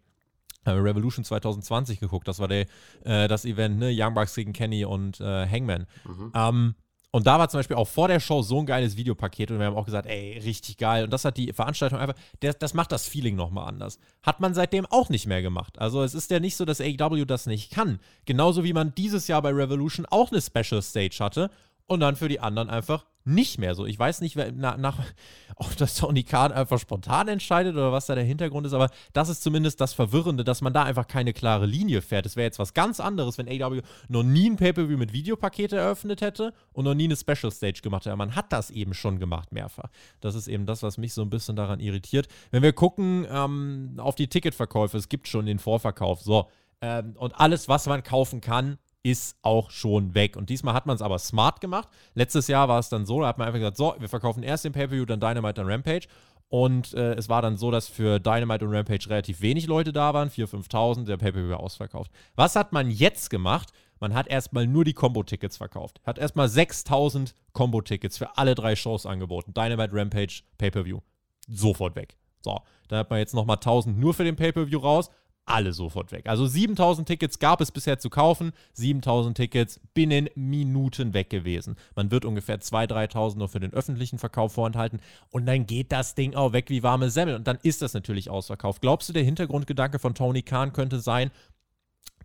Speaker 1: Revolution 2020 geguckt. Das war der, äh, das Event, ne? Young Bucks gegen Kenny und äh, Hangman. Mhm. Ähm, und da war zum Beispiel auch vor der Show so ein geiles Videopaket und wir haben auch gesagt, ey, richtig geil. Und das hat die Veranstaltung einfach, das, das macht das Feeling nochmal anders. Hat man seitdem auch nicht mehr gemacht. Also es ist ja nicht so, dass AEW das nicht kann. Genauso wie man dieses Jahr bei Revolution auch eine Special Stage hatte und dann für die anderen einfach nicht mehr so. Ich weiß nicht, nach, nach, ob das Tony Khan einfach spontan entscheidet oder was da der Hintergrund ist, aber das ist zumindest das Verwirrende, dass man da einfach keine klare Linie fährt. Es wäre jetzt was ganz anderes, wenn AW noch nie ein Pay-Per-View mit Videopakete eröffnet hätte und noch nie eine Special Stage gemacht hätte. Man hat das eben schon gemacht, mehrfach. Das ist eben das, was mich so ein bisschen daran irritiert. Wenn wir gucken ähm, auf die Ticketverkäufe, es gibt schon den Vorverkauf, so. Ähm, und alles, was man kaufen kann, ist auch schon weg. Und diesmal hat man es aber smart gemacht. Letztes Jahr war es dann so, da hat man einfach gesagt, so, wir verkaufen erst den Pay-Per-View, dann Dynamite, dann Rampage. Und äh, es war dann so, dass für Dynamite und Rampage relativ wenig Leute da waren, 4.000, 5.000, der Pay-Per-View ausverkauft. Was hat man jetzt gemacht? Man hat erstmal nur die Combo-Tickets verkauft. Hat erstmal 6.000 Combo-Tickets für alle drei Shows angeboten. Dynamite, Rampage, Pay-Per-View. Sofort weg. So, dann hat man jetzt nochmal 1.000 nur für den Pay-Per-View raus alle sofort weg. Also 7000 Tickets gab es bisher zu kaufen, 7000 Tickets binnen Minuten weg gewesen. Man wird ungefähr 2.000, 3.000 nur für den öffentlichen Verkauf vorenthalten und dann geht das Ding auch weg wie warme Semmel und dann ist das natürlich ausverkauft. Glaubst du, der Hintergrundgedanke von Tony Khan könnte sein,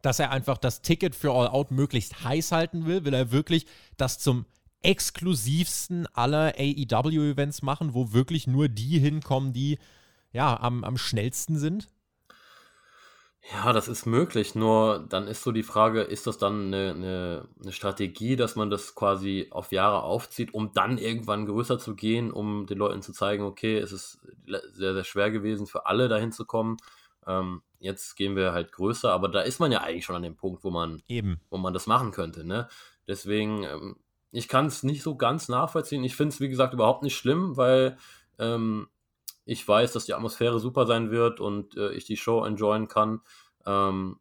Speaker 1: dass er einfach das Ticket für All Out möglichst heiß halten will? Will er wirklich das zum exklusivsten aller AEW-Events machen, wo wirklich nur die hinkommen, die ja am, am schnellsten sind?
Speaker 2: Ja, das ist möglich, nur dann ist so die Frage, ist das dann eine, eine, eine Strategie, dass man das quasi auf Jahre aufzieht, um dann irgendwann größer zu gehen, um den Leuten zu zeigen, okay, es ist sehr, sehr schwer gewesen für alle dahin zu kommen. Ähm, jetzt gehen wir halt größer, aber da ist man ja eigentlich schon an dem Punkt, wo man,
Speaker 1: Eben.
Speaker 2: wo man das machen könnte. Ne? Deswegen, ähm, ich kann es nicht so ganz nachvollziehen. Ich finde es, wie gesagt, überhaupt nicht schlimm, weil ähm, ich weiß, dass die Atmosphäre super sein wird und äh, ich die Show enjoyen kann. Ähm,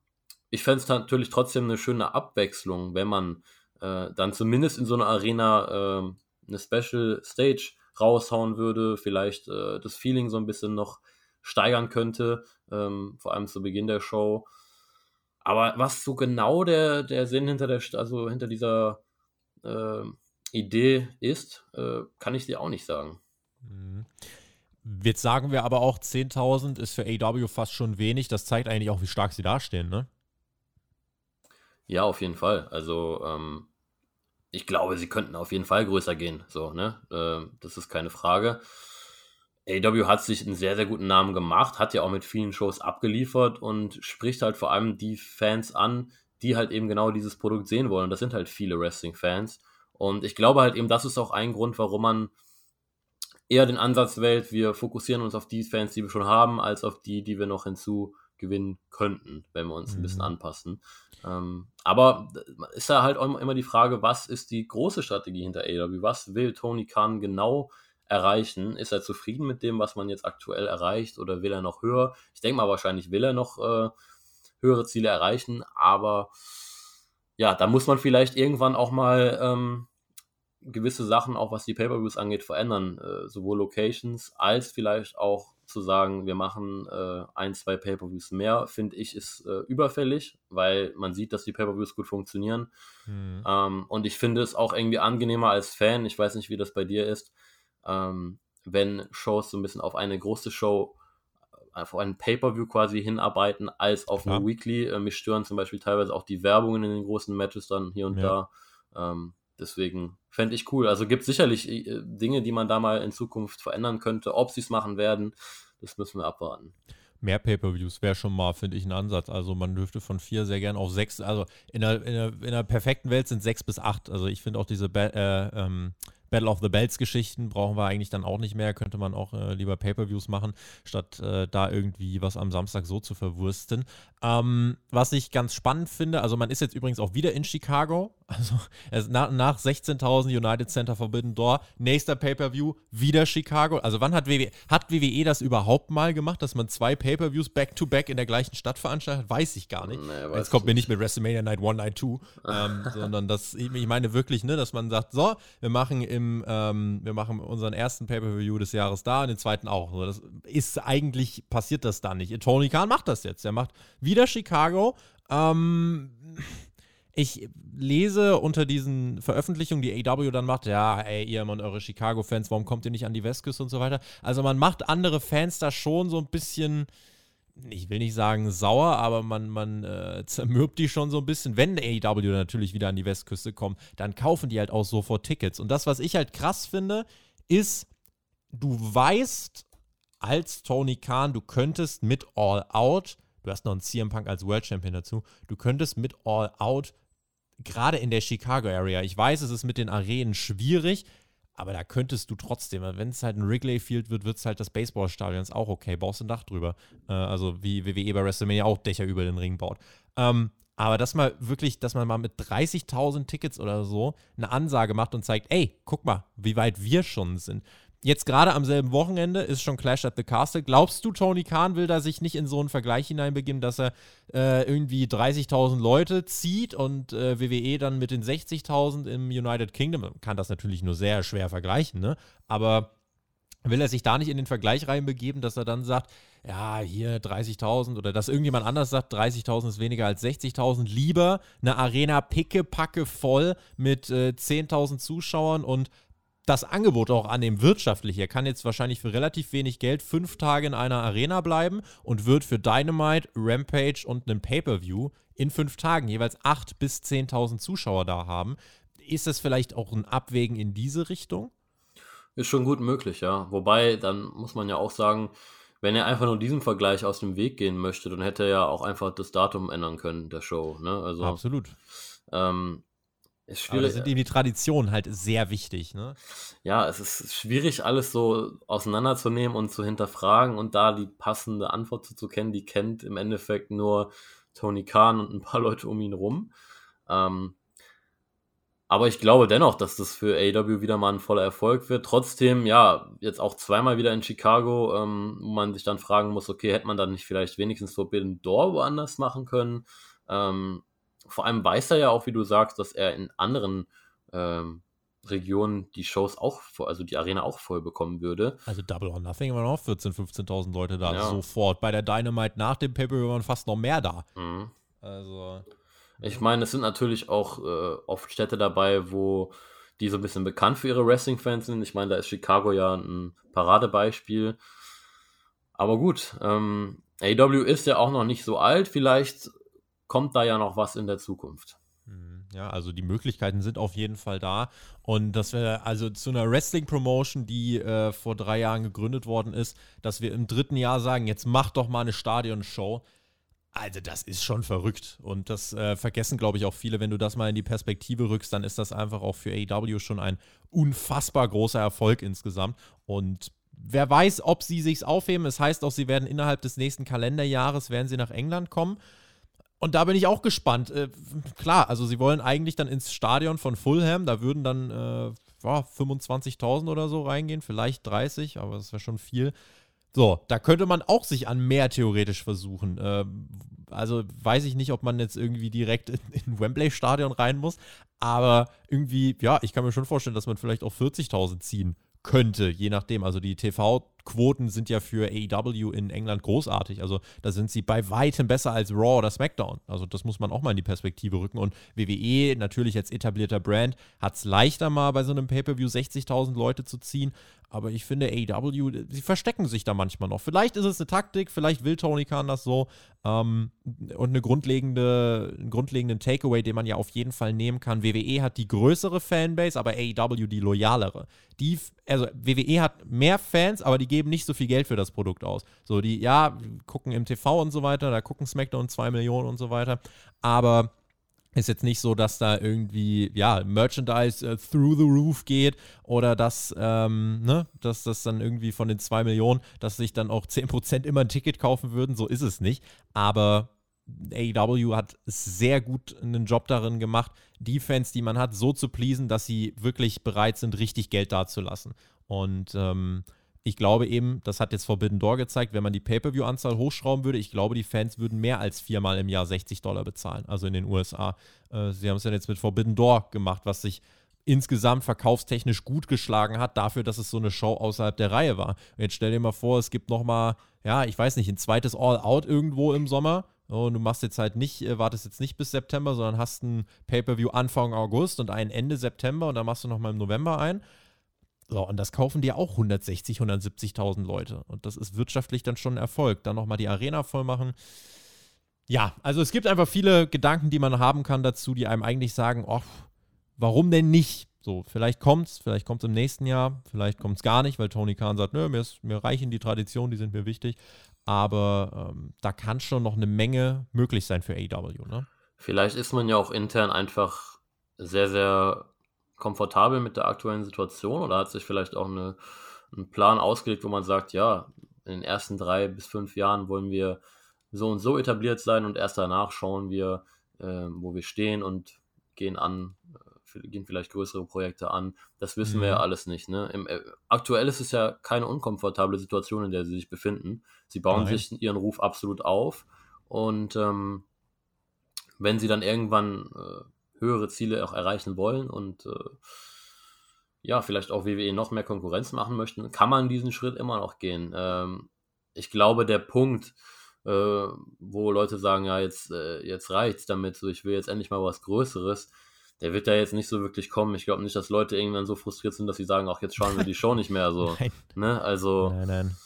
Speaker 2: ich fände es natürlich trotzdem eine schöne Abwechslung, wenn man äh, dann zumindest in so einer Arena äh, eine Special Stage raushauen würde, vielleicht äh, das Feeling so ein bisschen noch steigern könnte, ähm, vor allem zu Beginn der Show. Aber was so genau der, der Sinn hinter der, also hinter dieser äh, Idee ist, äh, kann ich dir auch nicht sagen.
Speaker 1: Mhm. Jetzt sagen wir aber auch, 10.000 ist für AW fast schon wenig. Das zeigt eigentlich auch, wie stark sie dastehen, ne?
Speaker 2: Ja, auf jeden Fall. Also, ähm, ich glaube, sie könnten auf jeden Fall größer gehen. So, ne? Äh, das ist keine Frage. AW hat sich einen sehr, sehr guten Namen gemacht, hat ja auch mit vielen Shows abgeliefert und spricht halt vor allem die Fans an, die halt eben genau dieses Produkt sehen wollen. Und das sind halt viele Wrestling-Fans. Und ich glaube halt eben, das ist auch ein Grund, warum man eher den Ansatz wählt, wir fokussieren uns auf die Fans, die wir schon haben, als auf die, die wir noch hinzugewinnen könnten, wenn wir uns mhm. ein bisschen mhm. anpassen. Ähm, aber ist da halt immer die Frage, was ist die große Strategie hinter AEW? Was will Tony Khan genau erreichen? Ist er zufrieden mit dem, was man jetzt aktuell erreicht oder will er noch höher? Ich denke mal, wahrscheinlich will er noch äh, höhere Ziele erreichen, aber ja, da muss man vielleicht irgendwann auch mal ähm, gewisse Sachen, auch was die Pay-Per-Views angeht, verändern. Äh, sowohl Locations als vielleicht auch zu sagen, wir machen äh, ein, zwei Pay-Per-Views mehr, finde ich, ist äh, überfällig, weil man sieht, dass die Pay-Per-Views gut funktionieren. Mhm. Ähm, und ich finde es auch irgendwie angenehmer als Fan, ich weiß nicht, wie das bei dir ist, ähm, wenn Shows so ein bisschen auf eine große Show, äh, auf einen Pay-Per-View quasi hinarbeiten, als auf Klar. eine Weekly. Äh, mich stören zum Beispiel teilweise auch die Werbungen in den großen Matches dann hier und ja. da. Ähm, Deswegen fände ich cool. Also gibt sicherlich äh, Dinge, die man da mal in Zukunft verändern könnte. Ob sie es machen werden, das müssen wir abwarten.
Speaker 1: Mehr Pay-Per-Views wäre schon mal, finde ich, ein Ansatz. Also man dürfte von vier sehr gern auf sechs, also in der, in der, in der perfekten Welt sind sechs bis acht. Also ich finde auch diese ba äh, ähm, Battle of the Bells Geschichten brauchen wir eigentlich dann auch nicht mehr. Könnte man auch äh, lieber Pay-Per-Views machen, statt äh, da irgendwie was am Samstag so zu verwursten. Ähm, was ich ganz spannend finde, also man ist jetzt übrigens auch wieder in Chicago. Also nach, nach 16.000 United Center Forbidden Door, nächster Pay-Per-View, wieder Chicago. Also wann hat WWE, hat WWE das überhaupt mal gemacht, dass man zwei Pay-Per-Views back-to-back in der gleichen Stadt veranstaltet? Weiß ich gar nicht. Nee, jetzt kommt mir nicht mit WrestleMania Night 1, Night 2, ähm, sondern das, ich meine wirklich, ne, dass man sagt, so, wir machen im, ähm, wir machen unseren ersten Pay-Per-View des Jahres da und den zweiten auch. So, das ist eigentlich, passiert das da nicht. Tony Khan macht das jetzt. Er macht wieder Chicago. Ähm, ich lese unter diesen Veröffentlichungen, die AW dann macht, ja, ey, ihr und eure Chicago-Fans, warum kommt ihr nicht an die Westküste und so weiter. Also man macht andere Fans da schon so ein bisschen, ich will nicht sagen sauer, aber man, man äh, zermürbt die schon so ein bisschen. Wenn AW natürlich wieder an die Westküste kommt, dann kaufen die halt auch sofort Tickets. Und das, was ich halt krass finde, ist, du weißt als Tony Khan, du könntest mit All Out Du hast noch einen CM Punk als World Champion dazu. Du könntest mit All Out, gerade in der Chicago Area, ich weiß, es ist mit den Arenen schwierig, aber da könntest du trotzdem, wenn es halt ein Wrigley Field wird, wird es halt das Baseballstadion, ist auch okay, baust ein Dach drüber. Äh, also wie WWE bei WrestleMania auch Dächer über den Ring baut. Ähm, aber dass man wirklich, dass man mal mit 30.000 Tickets oder so eine Ansage macht und zeigt, ey, guck mal, wie weit wir schon sind Jetzt gerade am selben Wochenende ist schon Clash at the Castle. Glaubst du, Tony Khan will da sich nicht in so einen Vergleich hineinbegeben, dass er äh, irgendwie 30.000 Leute zieht und äh, WWE dann mit den 60.000 im United Kingdom? Man kann das natürlich nur sehr schwer vergleichen, ne? Aber will er sich da nicht in den Vergleich reinbegeben, dass er dann sagt, ja, hier 30.000 oder dass irgendjemand anders sagt, 30.000 ist weniger als 60.000, lieber eine Arena pickepacke voll mit äh, 10.000 Zuschauern und das Angebot auch annehmen, wirtschaftlich. Er kann jetzt wahrscheinlich für relativ wenig Geld fünf Tage in einer Arena bleiben und wird für Dynamite, Rampage und einen Pay-Per-View in fünf Tagen jeweils 8.000 bis 10.000 Zuschauer da haben. Ist das vielleicht auch ein Abwägen in diese Richtung?
Speaker 2: Ist schon gut möglich, ja. Wobei, dann muss man ja auch sagen, wenn er einfach nur diesen Vergleich aus dem Weg gehen möchte, dann hätte er ja auch einfach das Datum ändern können, der Show. Ne? Also,
Speaker 1: Absolut.
Speaker 2: Ähm,
Speaker 1: ist schwierig. Aber da sind ihm die Traditionen halt sehr wichtig, ne?
Speaker 2: Ja, es ist schwierig, alles so auseinanderzunehmen und zu hinterfragen und da die passende Antwort zu, zu kennen, die kennt im Endeffekt nur Tony Khan und ein paar Leute um ihn rum. Ähm, aber ich glaube dennoch, dass das für AEW wieder mal ein voller Erfolg wird. Trotzdem, ja, jetzt auch zweimal wieder in Chicago, ähm, wo man sich dann fragen muss, okay, hätte man dann nicht vielleicht wenigstens Forbidden Door woanders machen können? Ähm, vor allem weiß er ja auch, wie du sagst, dass er in anderen ähm, Regionen die Shows auch, also die Arena auch voll bekommen würde.
Speaker 1: Also Double or Nothing waren auch 14.000, 15.000 Leute da ja. sofort. Bei der Dynamite nach dem Paper waren fast noch mehr da. Mhm.
Speaker 2: Also. Ich meine, es sind natürlich auch äh, oft Städte dabei, wo die so ein bisschen bekannt für ihre Wrestling-Fans sind. Ich meine, da ist Chicago ja ein Paradebeispiel. Aber gut, ähm, AW ist ja auch noch nicht so alt. Vielleicht kommt da ja noch was in der Zukunft.
Speaker 1: Mhm. Ja, also die Möglichkeiten sind auf jeden Fall da. Und dass wir also zu einer Wrestling-Promotion, die äh, vor drei Jahren gegründet worden ist, dass wir im dritten Jahr sagen, jetzt mach doch mal eine Stadionshow. Also das ist schon verrückt. Und das äh, vergessen, glaube ich, auch viele. Wenn du das mal in die Perspektive rückst, dann ist das einfach auch für AEW schon ein unfassbar großer Erfolg insgesamt. Und wer weiß, ob sie sich's aufheben. Es heißt auch, sie werden innerhalb des nächsten Kalenderjahres werden sie nach England kommen. Und da bin ich auch gespannt. Äh, klar, also sie wollen eigentlich dann ins Stadion von Fulham. Da würden dann äh, 25.000 oder so reingehen, vielleicht 30, aber das wäre schon viel. So, da könnte man auch sich an mehr theoretisch versuchen. Ähm, also weiß ich nicht, ob man jetzt irgendwie direkt in, in Wembley-Stadion rein muss, aber irgendwie, ja, ich kann mir schon vorstellen, dass man vielleicht auch 40.000 ziehen könnte, je nachdem. Also die TV- Quoten sind ja für AEW in England großartig. Also da sind sie bei weitem besser als Raw oder SmackDown. Also das muss man auch mal in die Perspektive rücken. Und WWE, natürlich als etablierter Brand, hat es leichter mal bei so einem Pay-Per-View 60.000 Leute zu ziehen. Aber ich finde AEW, sie verstecken sich da manchmal noch. Vielleicht ist es eine Taktik, vielleicht will Tony Khan das so. Ähm, und eine grundlegende, einen grundlegenden Takeaway, den man ja auf jeden Fall nehmen kann. WWE hat die größere Fanbase, aber AEW die loyalere. Die, also WWE hat mehr Fans, aber die geben nicht so viel Geld für das Produkt aus. So, die, ja, gucken im TV und so weiter, da gucken SmackDown 2 Millionen und so weiter. Aber ist jetzt nicht so, dass da irgendwie, ja, Merchandise äh, through the roof geht oder dass, ähm, ne, dass das dann irgendwie von den 2 Millionen, dass sich dann auch 10% immer ein Ticket kaufen würden. So ist es nicht. Aber AEW hat sehr gut einen Job darin gemacht, die Fans, die man hat, so zu pleasen, dass sie wirklich bereit sind, richtig Geld dazulassen. Und ähm, ich glaube eben, das hat jetzt Forbidden Door gezeigt, wenn man die Pay-Per-View-Anzahl hochschrauben würde, ich glaube, die Fans würden mehr als viermal im Jahr 60 Dollar bezahlen, also in den USA. Äh, sie haben es ja jetzt mit Forbidden Door gemacht, was sich insgesamt verkaufstechnisch gut geschlagen hat, dafür, dass es so eine Show außerhalb der Reihe war. Und jetzt stell dir mal vor, es gibt nochmal, ja, ich weiß nicht, ein zweites All-Out irgendwo im Sommer. Und du machst jetzt halt nicht, äh, wartest jetzt nicht bis September, sondern hast ein Pay-Per-View Anfang August und einen Ende September und dann machst du nochmal im November ein. So, und das kaufen dir auch 160, 170.000 Leute. Und das ist wirtschaftlich dann schon ein Erfolg. Dann nochmal die Arena voll machen. Ja, also es gibt einfach viele Gedanken, die man haben kann dazu, die einem eigentlich sagen, oh, warum denn nicht? So, vielleicht kommt's, vielleicht kommt es im nächsten Jahr, vielleicht kommt es gar nicht, weil Tony Khan sagt, nö, mir, ist, mir reichen die Traditionen, die sind mir wichtig. Aber ähm, da kann schon noch eine Menge möglich sein für AEW, ne?
Speaker 2: Vielleicht ist man ja auch intern einfach sehr, sehr komfortabel mit der aktuellen Situation oder hat sich vielleicht auch eine, einen Plan ausgelegt, wo man sagt, ja, in den ersten drei bis fünf Jahren wollen wir so und so etabliert sein und erst danach schauen wir, äh, wo wir stehen und gehen an gehen vielleicht größere Projekte an. Das wissen mhm. wir ja mhm. alles nicht. Ne? Im, äh, aktuell ist es ja keine unkomfortable Situation, in der sie sich befinden. Sie bauen Nein. sich ihren Ruf absolut auf und ähm, wenn sie dann irgendwann äh, höhere Ziele auch erreichen wollen und äh, ja, vielleicht auch WWE noch mehr Konkurrenz machen möchten, kann man diesen Schritt immer noch gehen. Ähm, ich glaube, der Punkt, äh, wo Leute sagen, ja, jetzt, äh, jetzt reicht's damit, so ich will jetzt endlich mal was Größeres, der wird ja jetzt nicht so wirklich kommen. Ich glaube nicht, dass Leute irgendwann so frustriert sind, dass sie sagen, auch jetzt schauen wir die Show nicht mehr so. Nein. Ne? Also nein, nein.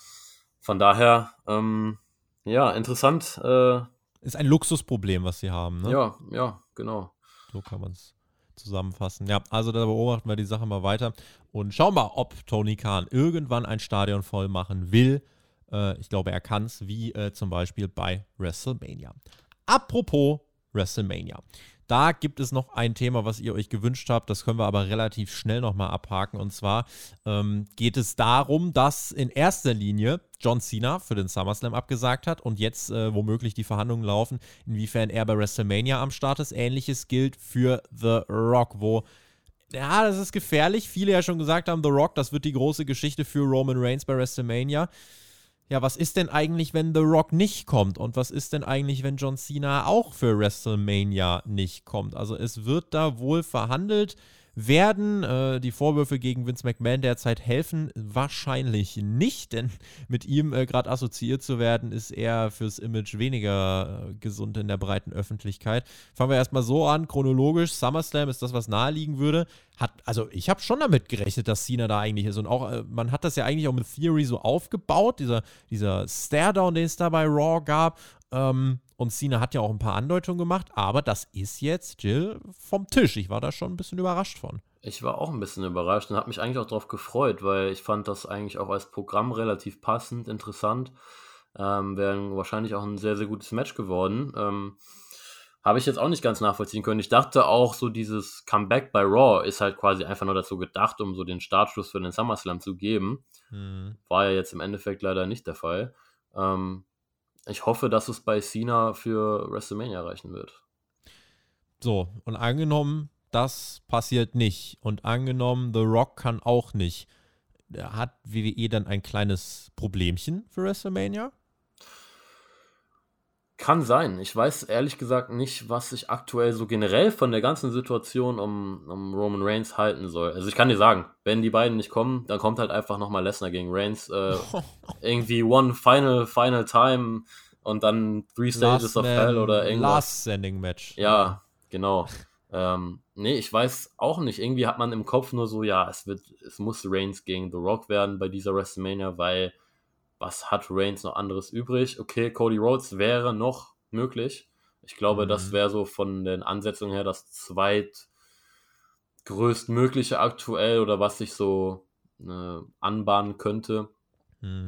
Speaker 2: von daher, ähm, ja, interessant. Äh,
Speaker 1: ist ein Luxusproblem, was sie haben. Ne?
Speaker 2: Ja, ja, genau.
Speaker 1: So kann man es zusammenfassen. Ja, also da beobachten wir die Sache mal weiter und schauen mal, ob Tony Khan irgendwann ein Stadion voll machen will. Äh, ich glaube, er kann es, wie äh, zum Beispiel bei WrestleMania. Apropos WrestleMania. Da gibt es noch ein Thema, was ihr euch gewünscht habt. Das können wir aber relativ schnell nochmal abhaken. Und zwar ähm, geht es darum, dass in erster Linie John Cena für den SummerSlam abgesagt hat und jetzt äh, womöglich die Verhandlungen laufen, inwiefern er bei WrestleMania am Start ist. Ähnliches gilt für The Rock, wo ja, das ist gefährlich. Viele ja schon gesagt haben, The Rock, das wird die große Geschichte für Roman Reigns bei WrestleMania ja, was ist denn eigentlich, wenn The Rock nicht kommt? Und was ist denn eigentlich, wenn John Cena auch für WrestleMania nicht kommt? Also es wird da wohl verhandelt werden äh, die Vorwürfe gegen Vince McMahon derzeit helfen? Wahrscheinlich nicht, denn mit ihm äh, gerade assoziiert zu werden, ist eher fürs Image weniger äh, gesund in der breiten Öffentlichkeit. Fangen wir erstmal so an, chronologisch, SummerSlam ist das, was naheliegen würde. Hat, also ich habe schon damit gerechnet, dass Cena da eigentlich ist. Und auch, äh, man hat das ja eigentlich auch mit Theory so aufgebaut, dieser, dieser Stare-Down, den es da bei Raw gab. Ähm, und Cena hat ja auch ein paar Andeutungen gemacht, aber das ist jetzt Jill vom Tisch. Ich war da schon ein bisschen überrascht von.
Speaker 2: Ich war auch ein bisschen überrascht und habe mich eigentlich auch darauf gefreut, weil ich fand das eigentlich auch als Programm relativ passend, interessant. Ähm, Wäre wahrscheinlich auch ein sehr, sehr gutes Match geworden. Ähm, habe ich jetzt auch nicht ganz nachvollziehen können. Ich dachte auch, so dieses Comeback bei Raw ist halt quasi einfach nur dazu gedacht, um so den Startschuss für den SummerSlam zu geben. Hm. War ja jetzt im Endeffekt leider nicht der Fall. Ähm, ich hoffe, dass es bei Cena für WrestleMania reichen wird.
Speaker 1: So, und angenommen, das passiert nicht. Und angenommen, The Rock kann auch nicht. Hat WWE dann ein kleines Problemchen für WrestleMania?
Speaker 2: Kann sein. Ich weiß ehrlich gesagt nicht, was ich aktuell so generell von der ganzen Situation um, um Roman Reigns halten soll. Also ich kann dir sagen, wenn die beiden nicht kommen, dann kommt halt einfach nochmal Lesnar gegen Reigns. Äh, irgendwie One Final, Final Time und dann Three Stages of Hell oder irgendwas.
Speaker 1: Last Sending Match.
Speaker 2: Ja, genau. ähm, nee, ich weiß auch nicht. Irgendwie hat man im Kopf nur so, ja, es wird, es muss Reigns gegen The Rock werden bei dieser WrestleMania, weil was hat Reigns noch anderes übrig? Okay, Cody Rhodes wäre noch möglich. Ich glaube, mhm. das wäre so von den Ansetzungen her das zweitgrößtmögliche aktuell oder was sich so äh, anbahnen könnte. Mhm.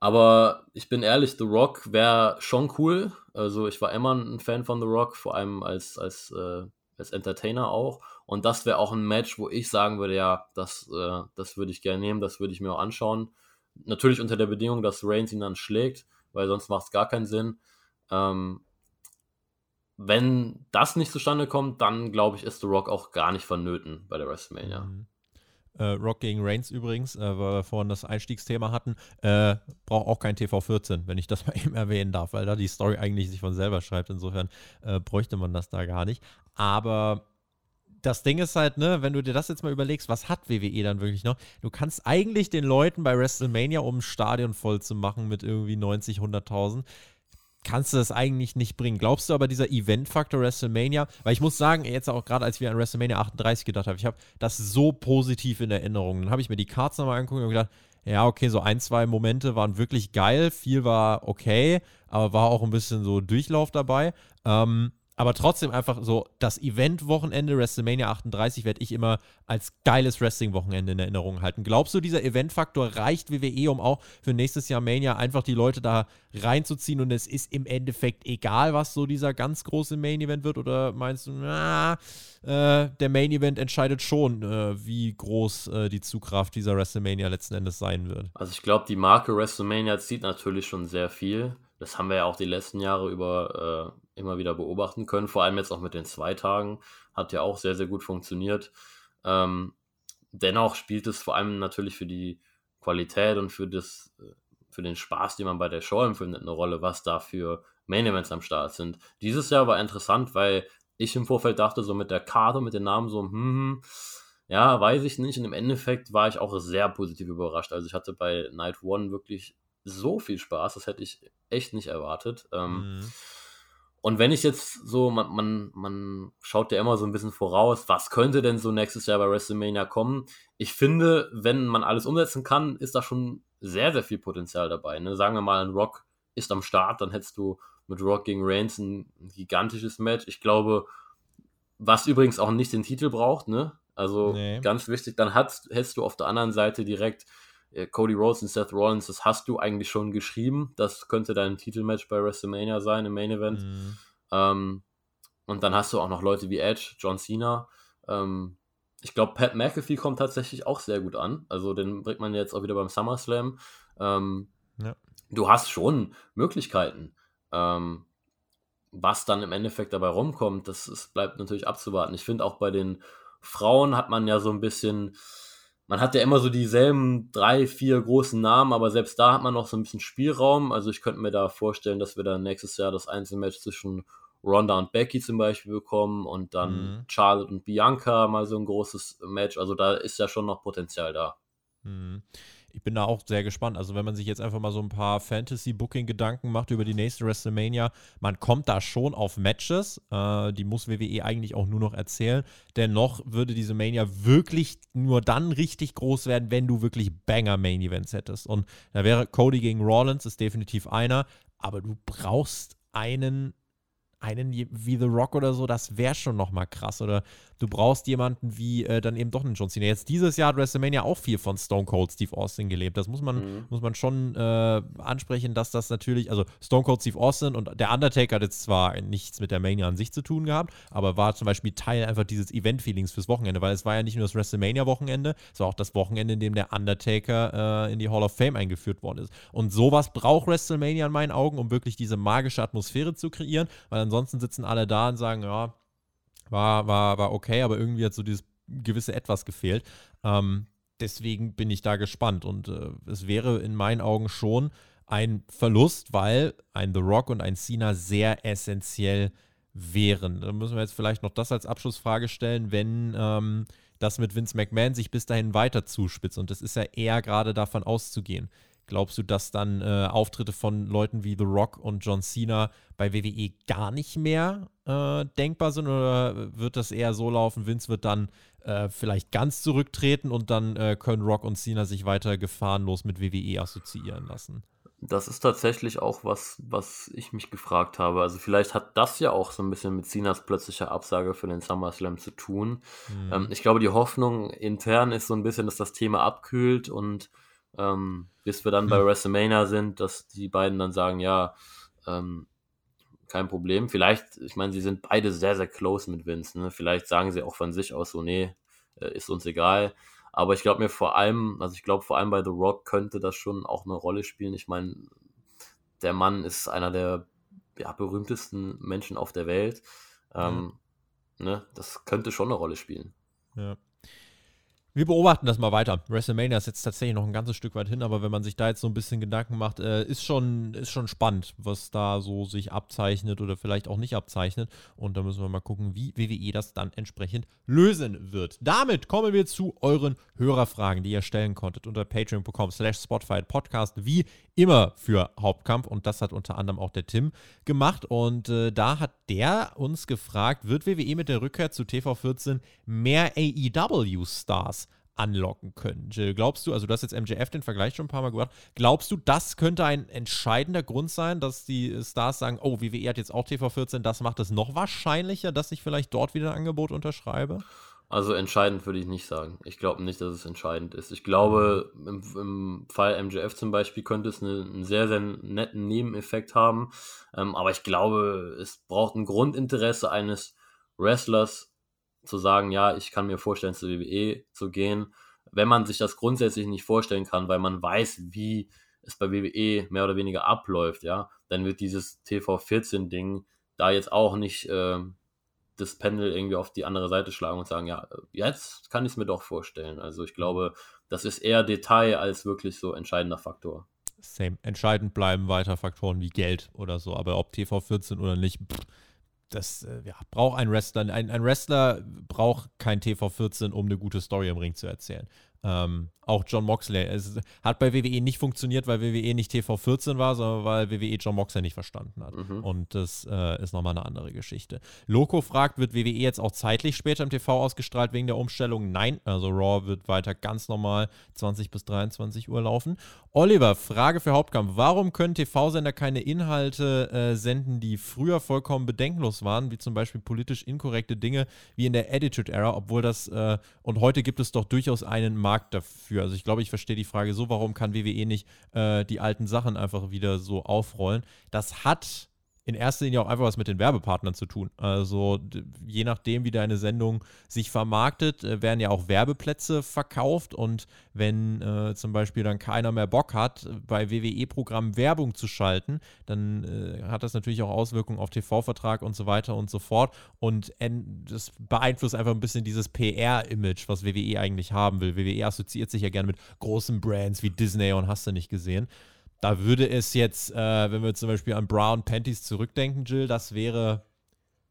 Speaker 2: Aber ich bin ehrlich, The Rock wäre schon cool. Also ich war immer ein Fan von The Rock, vor allem als, als, äh, als Entertainer auch. Und das wäre auch ein Match, wo ich sagen würde, ja, das, äh, das würde ich gerne nehmen, das würde ich mir auch anschauen. Natürlich unter der Bedingung, dass Reigns ihn dann schlägt, weil sonst macht es gar keinen Sinn. Ähm, wenn das nicht zustande kommt, dann glaube ich, ist The Rock auch gar nicht vonnöten bei der WrestleMania. Mhm.
Speaker 1: Äh, Rock gegen Reigns übrigens, äh, weil wir vorhin das Einstiegsthema hatten, äh, braucht auch kein TV14, wenn ich das mal eben erwähnen darf, weil da die Story eigentlich sich von selber schreibt. Insofern äh, bräuchte man das da gar nicht. Aber das Ding ist halt, ne, wenn du dir das jetzt mal überlegst, was hat WWE dann wirklich noch? Du kannst eigentlich den Leuten bei WrestleMania, um ein Stadion voll zu machen mit irgendwie 90, 100.000, kannst du das eigentlich nicht bringen. Glaubst du aber, dieser Event-Faktor WrestleMania, weil ich muss sagen, jetzt auch gerade als wir an WrestleMania 38 gedacht haben, ich habe das so positiv in Erinnerung. Dann habe ich mir die Cards nochmal angeguckt und gedacht, ja, okay, so ein, zwei Momente waren wirklich geil, viel war okay, aber war auch ein bisschen so Durchlauf dabei. Ähm, aber trotzdem einfach so, das Event-Wochenende WrestleMania 38 werde ich immer als geiles Wrestling-Wochenende in Erinnerung halten. Glaubst du, dieser Event-Faktor reicht WWE, um auch für nächstes Jahr Mania einfach die Leute da reinzuziehen und es ist im Endeffekt egal, was so dieser ganz große Main-Event wird? Oder meinst du, na, äh, der Main-Event entscheidet schon, äh, wie groß äh, die Zugkraft dieser WrestleMania letzten Endes sein wird?
Speaker 2: Also ich glaube, die Marke WrestleMania zieht natürlich schon sehr viel. Das haben wir ja auch die letzten Jahre über äh, immer wieder beobachten können. Vor allem jetzt auch mit den zwei Tagen. Hat ja auch sehr, sehr gut funktioniert. Ähm, dennoch spielt es vor allem natürlich für die Qualität und für, das, für den Spaß, den man bei der Show empfindet, eine Rolle, was da für Main Events am Start sind. Dieses Jahr war interessant, weil ich im Vorfeld dachte, so mit der Karte, mit den Namen, so, hm, hm ja, weiß ich nicht. Und im Endeffekt war ich auch sehr positiv überrascht. Also ich hatte bei Night One wirklich so viel Spaß, das hätte ich echt nicht erwartet. Ähm, mhm. Und wenn ich jetzt so, man, man, man schaut ja immer so ein bisschen voraus, was könnte denn so nächstes Jahr bei WrestleMania kommen? Ich finde, wenn man alles umsetzen kann, ist da schon sehr, sehr viel Potenzial dabei. Ne? Sagen wir mal, ein Rock ist am Start, dann hättest du mit Rock gegen Reigns ein gigantisches Match. Ich glaube, was übrigens auch nicht den Titel braucht, ne? Also nee. ganz wichtig, dann hast, hättest du auf der anderen Seite direkt äh, Cody Rhodes und Seth Rollins, das hast du eigentlich schon geschrieben. Das könnte dein Titelmatch bei WrestleMania sein im Main Event. Mhm. Ähm, und dann hast du auch noch Leute wie Edge, John Cena. Ähm, ich glaube, Pat McAfee kommt tatsächlich auch sehr gut an. Also den bringt man jetzt auch wieder beim SummerSlam. Ähm, ja. Du hast schon Möglichkeiten. Ähm, was dann im Endeffekt dabei rumkommt, das, das bleibt natürlich abzuwarten. Ich finde auch bei den Frauen hat man ja so ein bisschen man hat ja immer so dieselben drei, vier großen Namen, aber selbst da hat man noch so ein bisschen Spielraum. Also ich könnte mir da vorstellen, dass wir dann nächstes Jahr das Einzelmatch zwischen Ronda und Becky zum Beispiel bekommen und dann mhm. Charlotte und Bianca mal so ein großes Match. Also da ist ja schon noch Potenzial da.
Speaker 1: Mhm ich bin da auch sehr gespannt. Also, wenn man sich jetzt einfach mal so ein paar Fantasy-Booking-Gedanken macht über die nächste WrestleMania, man kommt da schon auf Matches. Äh, die muss WWE eigentlich auch nur noch erzählen. Dennoch würde diese Mania wirklich nur dann richtig groß werden, wenn du wirklich Banger-Main-Events hättest. Und da wäre Cody gegen Rollins, ist definitiv einer. Aber du brauchst einen einen wie The Rock oder so, das wäre schon nochmal krass. Oder du brauchst jemanden wie äh, dann eben doch einen John Cena. Jetzt dieses Jahr hat WrestleMania auch viel von Stone Cold Steve Austin gelebt. Das muss man, mhm. muss man schon äh, ansprechen, dass das natürlich, also Stone Cold Steve Austin und der Undertaker hat jetzt zwar nichts mit der Mania an sich zu tun gehabt, aber war zum Beispiel Teil einfach dieses Event-Feelings fürs Wochenende, weil es war ja nicht nur das WrestleMania-Wochenende, es war auch das Wochenende, in dem der Undertaker äh, in die Hall of Fame eingeführt worden ist. Und sowas braucht WrestleMania in meinen Augen, um wirklich diese magische Atmosphäre zu kreieren, weil dann ansonsten sitzen alle da und sagen, ja, war, war, war okay, aber irgendwie hat so dieses gewisse Etwas gefehlt. Ähm, deswegen bin ich da gespannt und äh, es wäre in meinen Augen schon ein Verlust, weil ein The Rock und ein Cena sehr essentiell wären. Da müssen wir jetzt vielleicht noch das als Abschlussfrage stellen, wenn ähm, das mit Vince McMahon sich bis dahin weiter zuspitzt und das ist ja eher gerade davon auszugehen. Glaubst du, dass dann äh, Auftritte von Leuten wie The Rock und John Cena bei WWE gar nicht mehr äh, denkbar sind? Oder wird das eher so laufen, Vince wird dann äh, vielleicht ganz zurücktreten und dann äh, können Rock und Cena sich weiter gefahrenlos mit WWE assoziieren lassen?
Speaker 2: Das ist tatsächlich auch was, was ich mich gefragt habe. Also vielleicht hat das ja auch so ein bisschen mit Cenas plötzlicher Absage für den SummerSlam zu tun. Mhm. Ähm, ich glaube, die Hoffnung intern ist so ein bisschen, dass das Thema abkühlt und ähm, bis wir dann bei hm. WrestleMania sind, dass die beiden dann sagen, ja, ähm, kein Problem. Vielleicht, ich meine, sie sind beide sehr, sehr close mit Vince. Ne? Vielleicht sagen sie auch von sich aus so, nee, äh, ist uns egal. Aber ich glaube mir vor allem, also ich glaube vor allem bei The Rock könnte das schon auch eine Rolle spielen. Ich meine, der Mann ist einer der ja, berühmtesten Menschen auf der Welt. Ähm, ja. ne? Das könnte schon eine Rolle spielen.
Speaker 1: Ja. Wir beobachten das mal weiter. WrestleMania ist jetzt tatsächlich noch ein ganzes Stück weit hin, aber wenn man sich da jetzt so ein bisschen Gedanken macht, äh, ist, schon, ist schon spannend, was da so sich abzeichnet oder vielleicht auch nicht abzeichnet. Und da müssen wir mal gucken, wie WWE das dann entsprechend lösen wird. Damit kommen wir zu euren Hörerfragen, die ihr stellen konntet unter patreon.com slash Spotify Podcast, wie immer für Hauptkampf. Und das hat unter anderem auch der Tim gemacht. Und äh, da hat der uns gefragt, wird WWE mit der Rückkehr zu TV14 mehr AEW-Stars anlocken können. Jill, glaubst du, also du hast jetzt MJF den Vergleich schon ein paar Mal gemacht, glaubst du, das könnte ein entscheidender Grund sein, dass die Stars sagen, oh, WWE hat jetzt auch TV14, das macht es noch wahrscheinlicher, dass ich vielleicht dort wieder ein Angebot unterschreibe?
Speaker 2: Also entscheidend würde ich nicht sagen. Ich glaube nicht, dass es entscheidend ist. Ich glaube, im, im Fall MJF zum Beispiel könnte es eine, einen sehr, sehr netten Nebeneffekt haben. Ähm, aber ich glaube, es braucht ein Grundinteresse eines Wrestlers, zu sagen, ja, ich kann mir vorstellen, zur WWE zu gehen, wenn man sich das grundsätzlich nicht vorstellen kann, weil man weiß, wie es bei WWE mehr oder weniger abläuft, ja, dann wird dieses TV14-Ding da jetzt auch nicht äh, das Pendel irgendwie auf die andere Seite schlagen und sagen, ja, jetzt kann ich es mir doch vorstellen. Also ich glaube, das ist eher Detail als wirklich so entscheidender Faktor.
Speaker 1: Same. Entscheidend bleiben weiter Faktoren wie Geld oder so, aber ob TV14 oder nicht, pff, das äh, ja, braucht ein Wrestler. Ein, ein Wrestler braucht kein TV14, um eine gute Story im Ring zu erzählen. Ähm, auch John Moxley. Es hat bei WWE nicht funktioniert, weil WWE nicht TV14 war, sondern weil WWE John Moxley nicht verstanden hat. Mhm. Und das äh, ist nochmal eine andere Geschichte. Loco fragt, wird WWE jetzt auch zeitlich später im TV ausgestrahlt wegen der Umstellung? Nein, also Raw wird weiter ganz normal 20 bis 23 Uhr laufen. Oliver, Frage für Hauptkampf. Warum können TV-Sender keine Inhalte äh, senden, die früher vollkommen bedenkenlos waren, wie zum Beispiel politisch inkorrekte Dinge wie in der Attitude Era, obwohl das, äh, und heute gibt es doch durchaus einen Markt dafür für. Also ich glaube, ich verstehe die Frage so, warum kann WWE nicht äh, die alten Sachen einfach wieder so aufrollen? Das hat in erster Linie auch einfach was mit den Werbepartnern zu tun. Also je nachdem, wie deine Sendung sich vermarktet, äh, werden ja auch Werbeplätze verkauft und wenn äh, zum Beispiel dann keiner mehr Bock hat, bei WWE-Programmen Werbung zu schalten, dann äh, hat das natürlich auch Auswirkungen auf TV-Vertrag und so weiter und so fort und das beeinflusst einfach ein bisschen dieses PR-Image, was WWE eigentlich haben will. WWE assoziiert sich ja gerne mit großen Brands wie Disney und hast du nicht gesehen. Da würde es jetzt, äh, wenn wir zum Beispiel an Brown Panties zurückdenken, Jill, das wäre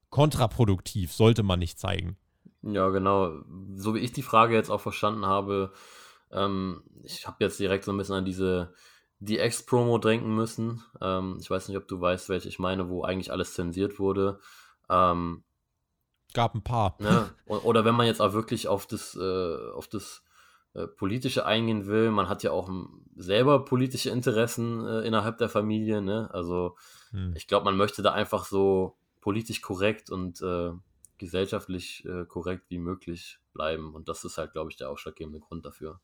Speaker 1: kontraproduktiv, sollte man nicht zeigen.
Speaker 2: Ja, genau. So wie ich die Frage jetzt auch verstanden habe, ähm, ich habe jetzt direkt so ein bisschen an diese DX-Promo denken müssen. Ähm, ich weiß nicht, ob du weißt, welche ich meine, wo eigentlich alles zensiert wurde. Ähm,
Speaker 1: Gab ein paar.
Speaker 2: Ne? Oder wenn man jetzt auch wirklich auf das, äh, auf das äh, politische eingehen will. Man hat ja auch selber politische Interessen äh, innerhalb der Familie. Ne? Also hm. ich glaube, man möchte da einfach so politisch korrekt und äh, gesellschaftlich äh, korrekt wie möglich bleiben. Und das ist halt, glaube ich, der ausschlaggebende Grund dafür.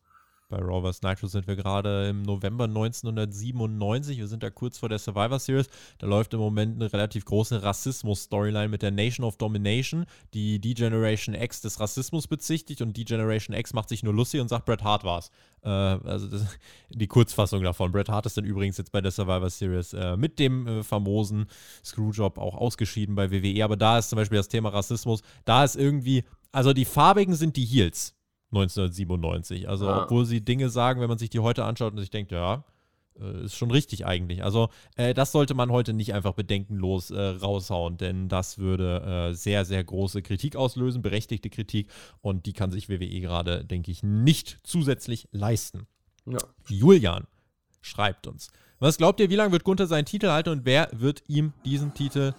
Speaker 1: Bei vs. Nitro sind wir gerade im November 1997. Wir sind da kurz vor der Survivor Series. Da läuft im Moment eine relativ große Rassismus-Storyline mit der Nation of Domination, die D-Generation X des Rassismus bezichtigt und D-Generation X macht sich nur lustig und sagt, Bret Hart war's. Äh, also das, die Kurzfassung davon. Bret Hart ist dann übrigens jetzt bei der Survivor Series äh, mit dem äh, famosen Screwjob auch ausgeschieden bei WWE. Aber da ist zum Beispiel das Thema Rassismus. Da ist irgendwie, also die Farbigen sind die Heels 1997. Also, ja. obwohl sie Dinge sagen, wenn man sich die heute anschaut und sich denkt, ja, äh, ist schon richtig eigentlich. Also, äh, das sollte man heute nicht einfach bedenkenlos äh, raushauen, denn das würde äh, sehr, sehr große Kritik auslösen, berechtigte Kritik, und die kann sich WWE gerade, denke ich, nicht zusätzlich leisten. Ja. Julian schreibt uns. Was glaubt ihr, wie lange wird Gunther seinen Titel halten und wer wird ihm diesen Titel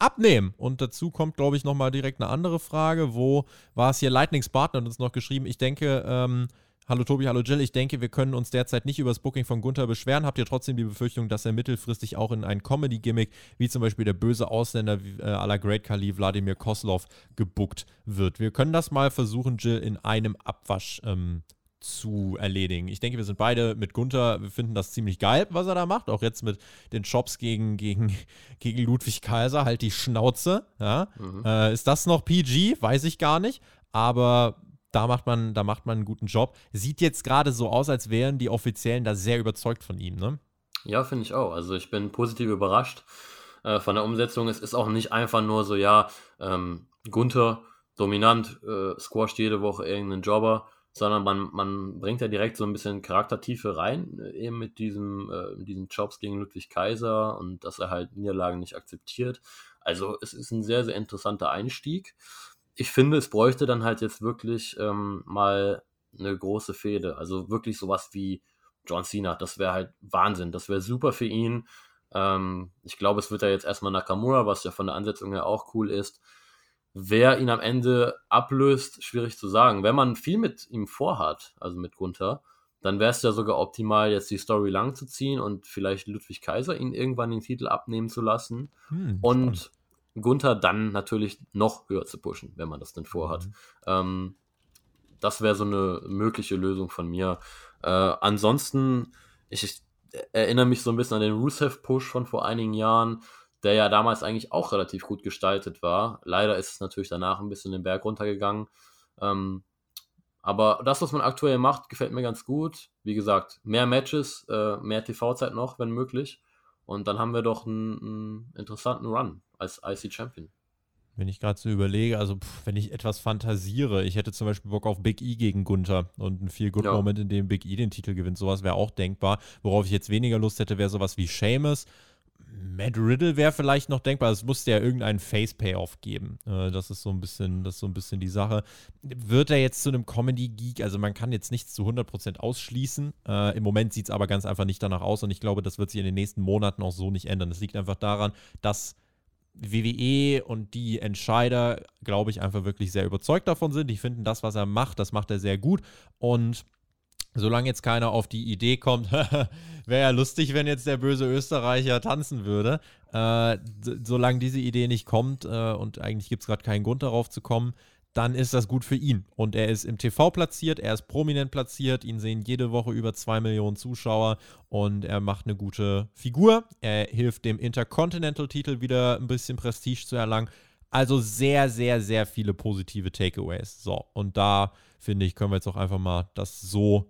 Speaker 1: abnehmen. Und dazu kommt, glaube ich, nochmal direkt eine andere Frage. Wo war es hier? Lightning Spartan hat uns noch geschrieben. Ich denke, ähm, hallo Tobi, hallo Jill. Ich denke, wir können uns derzeit nicht über das Booking von Gunther beschweren. Habt ihr trotzdem die Befürchtung, dass er mittelfristig auch in ein Comedy-Gimmick, wie zum Beispiel der böse Ausländer äh, à la Great Kali Wladimir Koslov, gebuckt wird? Wir können das mal versuchen, Jill, in einem Abwasch ähm, zu erledigen. Ich denke, wir sind beide mit Gunther, wir finden das ziemlich geil, was er da macht. Auch jetzt mit den Shops gegen, gegen, gegen Ludwig Kaiser, halt die Schnauze. Ja. Mhm. Äh, ist das noch PG? Weiß ich gar nicht. Aber da macht man, da macht man einen guten Job. Sieht jetzt gerade so aus, als wären die Offiziellen da sehr überzeugt von ihm, ne?
Speaker 2: Ja, finde ich auch. Also ich bin positiv überrascht äh, von der Umsetzung. Es ist auch nicht einfach nur so, ja, ähm, Gunther dominant, äh, squasht jede Woche irgendeinen Jobber sondern man, man bringt ja direkt so ein bisschen Charaktertiefe rein, äh, eben mit diesem, äh, diesen Jobs gegen Ludwig Kaiser und dass er halt Niederlagen nicht akzeptiert. Also es ist ein sehr, sehr interessanter Einstieg. Ich finde, es bräuchte dann halt jetzt wirklich ähm, mal eine große Fehde. Also wirklich sowas wie John Cena. Das wäre halt Wahnsinn. Das wäre super für ihn. Ähm, ich glaube, es wird ja jetzt erstmal Nakamura, was ja von der Ansetzung her auch cool ist. Wer ihn am Ende ablöst, schwierig zu sagen. Wenn man viel mit ihm vorhat, also mit Gunther, dann wäre es ja sogar optimal, jetzt die Story lang zu ziehen und vielleicht Ludwig Kaiser ihn irgendwann den Titel abnehmen zu lassen hm, und spannend. Gunther dann natürlich noch höher zu pushen, wenn man das denn vorhat. Mhm. Ähm, das wäre so eine mögliche Lösung von mir. Äh, ansonsten, ich, ich, erinnere mich so ein bisschen an den Rusev-Push von vor einigen Jahren der ja damals eigentlich auch relativ gut gestaltet war. Leider ist es natürlich danach ein bisschen den Berg runtergegangen. Ähm, aber das, was man aktuell macht, gefällt mir ganz gut. Wie gesagt, mehr Matches, äh, mehr TV-Zeit noch, wenn möglich. Und dann haben wir doch einen, einen interessanten Run als IC Champion.
Speaker 1: Wenn ich gerade so überlege, also pff, wenn ich etwas fantasiere, ich hätte zum Beispiel Bock auf Big E gegen Gunther und ein viel Good ja. Moment, in dem Big E den Titel gewinnt. Sowas wäre auch denkbar. Worauf ich jetzt weniger Lust hätte, wäre sowas wie Seamus. Matt Riddle wäre vielleicht noch denkbar. Es musste ja irgendeinen Face-Payoff geben. Äh, das ist so ein bisschen, das so ein bisschen die Sache. Wird er jetzt zu einem Comedy-Geek? Also man kann jetzt nichts zu 100% ausschließen. Äh, Im Moment sieht es aber ganz einfach nicht danach aus und ich glaube, das wird sich in den nächsten Monaten auch so nicht ändern. Das liegt einfach daran, dass WWE und die Entscheider, glaube ich, einfach wirklich sehr überzeugt davon sind. Die finden das, was er macht, das macht er sehr gut. Und solange jetzt keiner auf die Idee kommt, wäre ja lustig, wenn jetzt der böse Österreicher tanzen würde. Äh, solange diese Idee nicht kommt äh, und eigentlich gibt es gerade keinen Grund darauf zu kommen, dann ist das gut für ihn. Und er ist im TV platziert, er ist prominent platziert, ihn sehen jede Woche über zwei Millionen Zuschauer und er macht eine gute Figur. Er hilft dem Intercontinental-Titel wieder ein bisschen Prestige zu erlangen. Also sehr, sehr, sehr viele positive Takeaways. So, und da finde ich, können wir jetzt auch einfach mal das so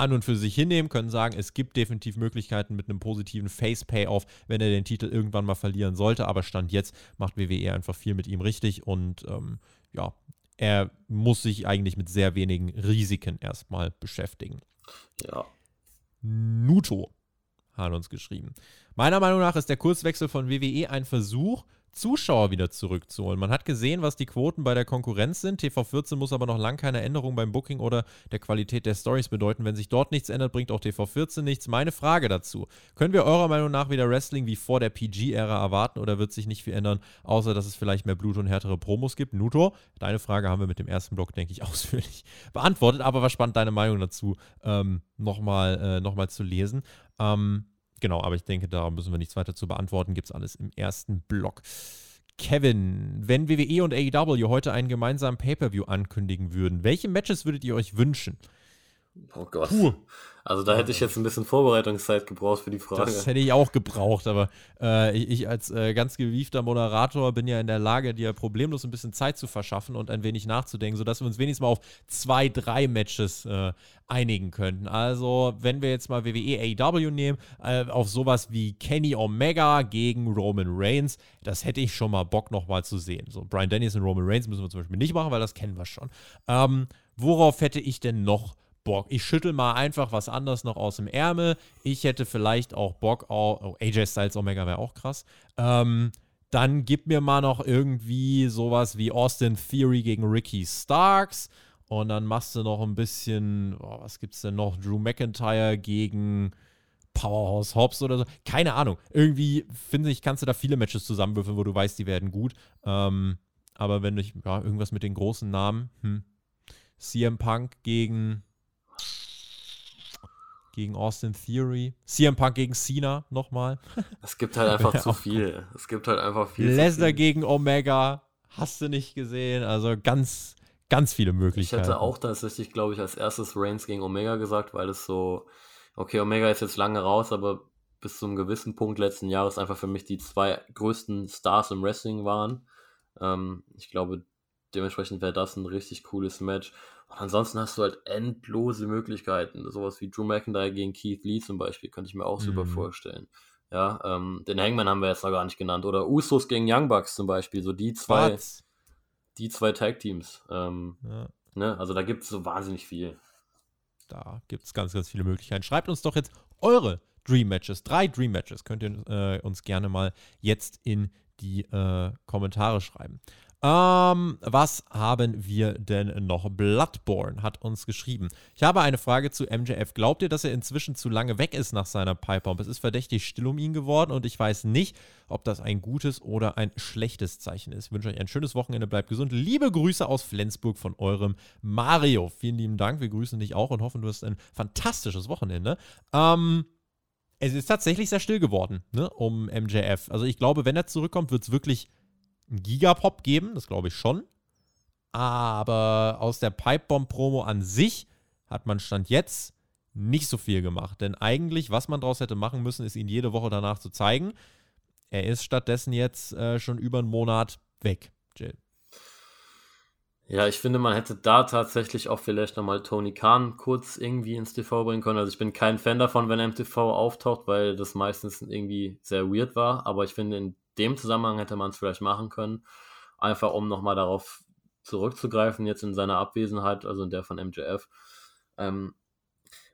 Speaker 1: an und für sich hinnehmen, können sagen, es gibt definitiv Möglichkeiten mit einem positiven Face-Payoff, wenn er den Titel irgendwann mal verlieren sollte. Aber Stand jetzt macht WWE einfach viel mit ihm richtig und ähm, ja, er muss sich eigentlich mit sehr wenigen Risiken erstmal beschäftigen.
Speaker 2: Ja.
Speaker 1: Nuto hat uns geschrieben. Meiner Meinung nach ist der Kurswechsel von WWE ein Versuch, Zuschauer wieder zurückzuholen. Man hat gesehen, was die Quoten bei der Konkurrenz sind. TV14 muss aber noch lang keine Änderung beim Booking oder der Qualität der Stories bedeuten. Wenn sich dort nichts ändert, bringt auch TV14 nichts. Meine Frage dazu: Können wir eurer Meinung nach wieder Wrestling wie vor der PG-Ära erwarten oder wird sich nicht viel ändern, außer dass es vielleicht mehr Blut und härtere Promos gibt? Nuto, deine Frage haben wir mit dem ersten Block, denke ich, ausführlich beantwortet, aber war spannend, deine Meinung dazu ähm, nochmal äh, noch zu lesen. Ähm, Genau, aber ich denke, da müssen wir nichts weiter zu beantworten. Gibt es alles im ersten Block. Kevin, wenn WWE und AEW heute einen gemeinsamen Pay-Per-View ankündigen würden, welche Matches würdet ihr euch wünschen?
Speaker 2: Oh Gott. Puh. Also da hätte ich jetzt ein bisschen Vorbereitungszeit gebraucht für die Frage.
Speaker 1: Das hätte ich auch gebraucht, aber äh, ich als äh, ganz gewiefter Moderator bin ja in der Lage, dir problemlos ein bisschen Zeit zu verschaffen und ein wenig nachzudenken, sodass wir uns wenigstens mal auf zwei, drei Matches äh, einigen könnten. Also, wenn wir jetzt mal WWE AEW nehmen, äh, auf sowas wie Kenny Omega gegen Roman Reigns, das hätte ich schon mal Bock nochmal zu sehen. So, Brian Dennis und Roman Reigns müssen wir zum Beispiel nicht machen, weil das kennen wir schon. Ähm, worauf hätte ich denn noch Bock. Ich schüttel mal einfach was anderes noch aus dem Ärmel. Ich hätte vielleicht auch Bock auf. Oh, AJ Styles Omega wäre auch krass. Ähm, dann gib mir mal noch irgendwie sowas wie Austin Theory gegen Ricky Starks. Und dann machst du noch ein bisschen, oh, was gibt's denn noch? Drew McIntyre gegen Powerhouse Hobbs oder so. Keine Ahnung. Irgendwie, finde ich, kannst du da viele Matches zusammenwürfeln, wo du weißt, die werden gut. Ähm, aber wenn ich, ja, irgendwas mit den großen Namen, hm. CM Punk gegen gegen Austin Theory. CM Punk gegen Cena nochmal.
Speaker 2: Es gibt halt einfach zu viel. Es gibt halt einfach viel.
Speaker 1: Lesnar gegen Omega. Hast du nicht gesehen? Also ganz, ganz viele Möglichkeiten.
Speaker 2: Ich hätte auch tatsächlich, glaube ich, als erstes Reigns gegen Omega gesagt, weil es so, okay, Omega ist jetzt lange raus, aber bis zu einem gewissen Punkt letzten Jahres einfach für mich die zwei größten Stars im Wrestling waren. Ähm, ich glaube, dementsprechend wäre das ein richtig cooles Match. Und ansonsten hast du halt endlose Möglichkeiten. Sowas wie Drew McIntyre gegen Keith Lee zum Beispiel, könnte ich mir auch super mhm. vorstellen. Ja, ähm, den Hangman haben wir jetzt noch gar nicht genannt. Oder Usos gegen Young Bucks zum Beispiel. So die zwei, Was? die zwei Tag-Teams. Ähm, ja. ne? Also da gibt es so wahnsinnig viel.
Speaker 1: Da gibt es ganz, ganz viele Möglichkeiten. Schreibt uns doch jetzt eure Dream Matches. Drei Dream Matches könnt ihr äh, uns gerne mal jetzt in die äh, Kommentare schreiben. Ähm, was haben wir denn noch? Bloodborne hat uns geschrieben. Ich habe eine Frage zu MJF. Glaubt ihr, dass er inzwischen zu lange weg ist nach seiner Pipebomb? Es ist verdächtig still um ihn geworden und ich weiß nicht, ob das ein gutes oder ein schlechtes Zeichen ist. Ich wünsche euch ein schönes Wochenende, bleibt gesund. Liebe Grüße aus Flensburg von eurem Mario. Vielen lieben Dank. Wir grüßen dich auch und hoffen, du hast ein fantastisches Wochenende. Ähm, es ist tatsächlich sehr still geworden, ne, um MJF. Also ich glaube, wenn er zurückkommt, wird es wirklich einen Gigapop geben, das glaube ich schon. Aber aus der Pipebomb-Promo an sich hat man Stand jetzt nicht so viel gemacht. Denn eigentlich, was man daraus hätte machen müssen, ist ihn jede Woche danach zu zeigen. Er ist stattdessen jetzt äh, schon über einen Monat weg, Jill.
Speaker 2: Ja, ich finde, man hätte da tatsächlich auch vielleicht nochmal Tony Khan kurz irgendwie ins TV bringen können. Also ich bin kein Fan davon, wenn er im TV auftaucht, weil das meistens irgendwie sehr weird war. Aber ich finde, in dem Zusammenhang hätte man es vielleicht machen können. Einfach um nochmal darauf zurückzugreifen, jetzt in seiner Abwesenheit, also in der von MJF. Ähm,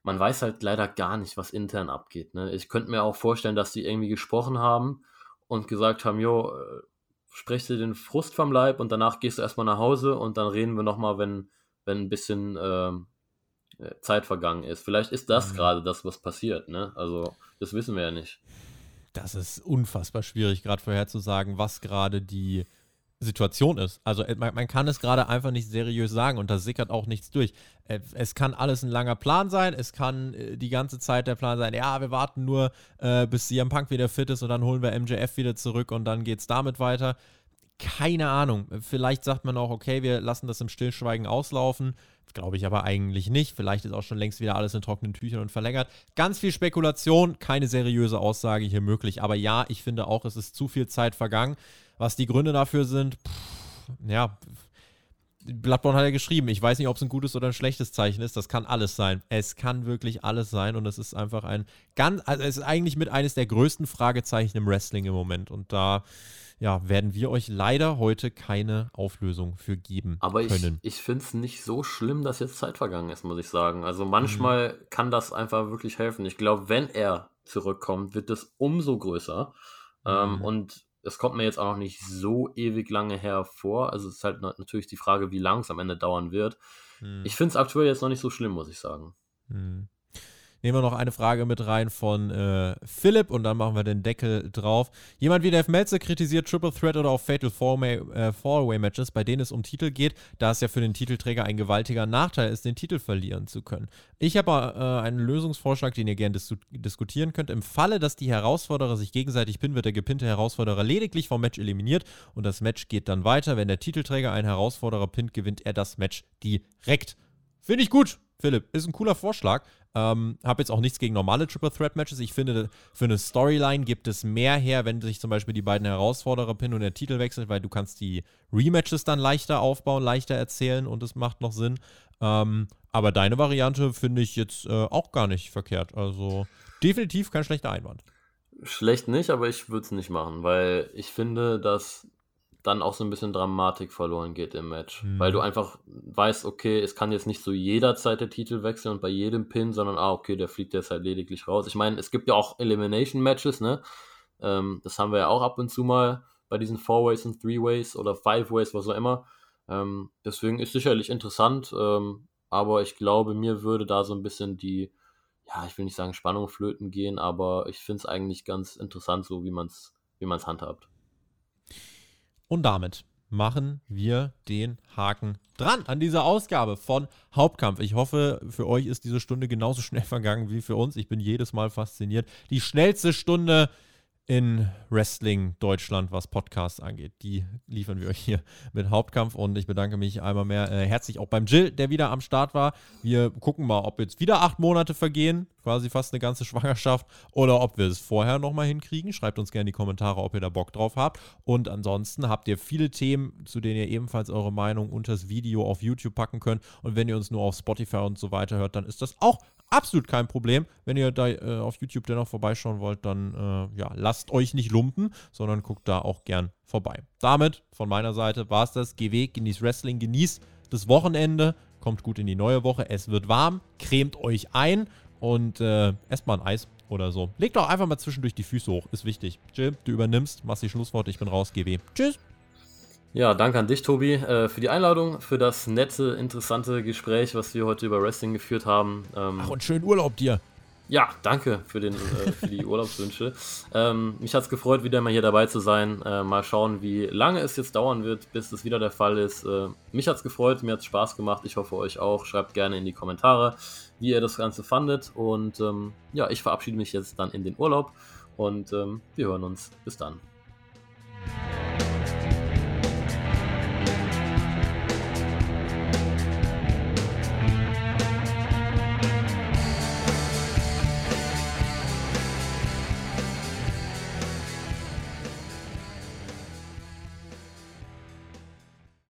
Speaker 2: man weiß halt leider gar nicht, was intern abgeht. Ne? Ich könnte mir auch vorstellen, dass die irgendwie gesprochen haben und gesagt haben, jo, äh, sprech dir den Frust vom Leib und danach gehst du erstmal nach Hause und dann reden wir nochmal, wenn, wenn ein bisschen ähm, äh, Zeit vergangen ist. Vielleicht ist das mhm. gerade das, was passiert, ne? Also, das wissen wir ja nicht.
Speaker 1: Das ist unfassbar schwierig, gerade vorherzusagen, was gerade die Situation ist. Also äh, man, man, kann es gerade einfach nicht seriös sagen und da sickert auch nichts durch. Äh, es kann alles ein langer Plan sein, es kann die ganze Zeit der Plan sein, ja, wir warten nur, äh, bis CM Punk wieder fit ist und dann holen wir MJF wieder zurück und dann geht es damit weiter. Keine Ahnung. Vielleicht sagt man auch, okay, wir lassen das im Stillschweigen auslaufen. Glaube ich aber eigentlich nicht. Vielleicht ist auch schon längst wieder alles in trockenen Tüchern und verlängert. Ganz viel Spekulation, keine seriöse Aussage hier möglich. Aber ja, ich finde auch, es ist zu viel Zeit vergangen. Was die Gründe dafür sind, pff, ja, Bloodborne hat ja geschrieben, ich weiß nicht, ob es ein gutes oder ein schlechtes Zeichen ist. Das kann alles sein. Es kann wirklich alles sein und es ist einfach ein ganz, also es ist eigentlich mit eines der größten Fragezeichen im Wrestling im Moment. Und da ja, werden wir euch leider heute keine Auflösung für geben
Speaker 2: Aber
Speaker 1: können.
Speaker 2: ich, ich finde es nicht so schlimm, dass jetzt Zeit vergangen ist, muss ich sagen. Also manchmal mhm. kann das einfach wirklich helfen. Ich glaube, wenn er zurückkommt, wird es umso größer. Ähm, mhm. Ähm, und es kommt mir jetzt auch noch nicht so ewig lange hervor. Also es ist halt natürlich die Frage, wie lang es am Ende dauern wird. Mhm. Ich finde es aktuell jetzt noch nicht so schlimm, muss ich sagen.
Speaker 1: Mhm. Nehmen wir noch eine Frage mit rein von äh, Philipp und dann machen wir den Deckel drauf. Jemand wie Dave Meltzer kritisiert Triple Threat oder auch Fatal äh, Four-Way-Matches, bei denen es um Titel geht, da es ja für den Titelträger ein gewaltiger Nachteil ist, den Titel verlieren zu können. Ich habe äh, einen Lösungsvorschlag, den ihr gerne dis diskutieren könnt. Im Falle, dass die Herausforderer sich gegenseitig pinnen, wird der gepinnte Herausforderer lediglich vom Match eliminiert und das Match geht dann weiter. Wenn der Titelträger einen Herausforderer pinnt, gewinnt er das Match direkt. Finde ich gut. Philipp, ist ein cooler Vorschlag. Ähm, habe jetzt auch nichts gegen normale Triple Threat Matches. Ich finde, für eine Storyline gibt es mehr her, wenn sich zum Beispiel die beiden Herausforderer pinnen und der Titel wechselt, weil du kannst die Rematches dann leichter aufbauen, leichter erzählen und es macht noch Sinn. Ähm, aber deine Variante finde ich jetzt äh, auch gar nicht verkehrt. Also definitiv kein schlechter Einwand.
Speaker 2: Schlecht nicht, aber ich würde es nicht machen, weil ich finde, dass dann auch so ein bisschen Dramatik verloren geht im Match. Mhm. Weil du einfach weißt, okay, es kann jetzt nicht so jederzeit der Titel wechseln und bei jedem Pin, sondern, ah, okay, der fliegt jetzt halt lediglich raus. Ich meine, es gibt ja auch Elimination-Matches, ne? Ähm, das haben wir ja auch ab und zu mal bei diesen Four-Ways und Three-Ways oder Five-Ways, was auch immer. Ähm, deswegen ist sicherlich interessant, ähm, aber ich glaube, mir würde da so ein bisschen die, ja, ich will nicht sagen Spannung flöten gehen, aber ich finde es eigentlich ganz interessant, so wie man es wie man's handhabt.
Speaker 1: Und damit machen wir den Haken dran an dieser Ausgabe von Hauptkampf. Ich hoffe, für euch ist diese Stunde genauso schnell vergangen wie für uns. Ich bin jedes Mal fasziniert. Die schnellste Stunde in Wrestling Deutschland, was Podcasts angeht. Die liefern wir euch hier mit Hauptkampf und ich bedanke mich einmal mehr äh, herzlich auch beim Jill, der wieder am Start war. Wir gucken mal, ob jetzt wieder acht Monate vergehen, quasi fast eine ganze Schwangerschaft, oder ob wir es vorher nochmal hinkriegen. Schreibt uns gerne in die Kommentare, ob ihr da Bock drauf habt. Und ansonsten habt ihr viele Themen, zu denen ihr ebenfalls eure Meinung unter das Video auf YouTube packen könnt. Und wenn ihr uns nur auf Spotify und so weiter hört, dann ist das auch absolut kein Problem. Wenn ihr da äh, auf YouTube dennoch vorbeischauen wollt, dann äh, ja, lasst euch nicht lumpen, sondern guckt da auch gern vorbei. Damit von meiner Seite war es das. Weg, genießt Wrestling, genießt das Wochenende, kommt gut in die neue Woche. Es wird warm, cremt euch ein und äh, esst mal ein Eis oder so. Legt doch einfach mal zwischendurch die Füße hoch, ist wichtig. Jill, du übernimmst, machst die Schlussworte, ich bin raus, GW. Tschüss.
Speaker 2: Ja, danke an dich, Tobi, äh, für die Einladung, für das nette, interessante Gespräch, was wir heute über Wrestling geführt haben.
Speaker 1: Ähm, Ach, und schönen Urlaub dir.
Speaker 2: Ja, danke für, den, äh, für die Urlaubswünsche. Ähm, mich hat es gefreut, wieder mal hier dabei zu sein. Äh, mal schauen, wie lange es jetzt dauern wird, bis das wieder der Fall ist. Äh, mich hat es gefreut, mir hat es Spaß gemacht. Ich hoffe euch auch. Schreibt gerne in die Kommentare, wie ihr das Ganze fandet. Und ähm, ja, ich verabschiede mich jetzt dann in den Urlaub und ähm, wir hören uns. Bis dann.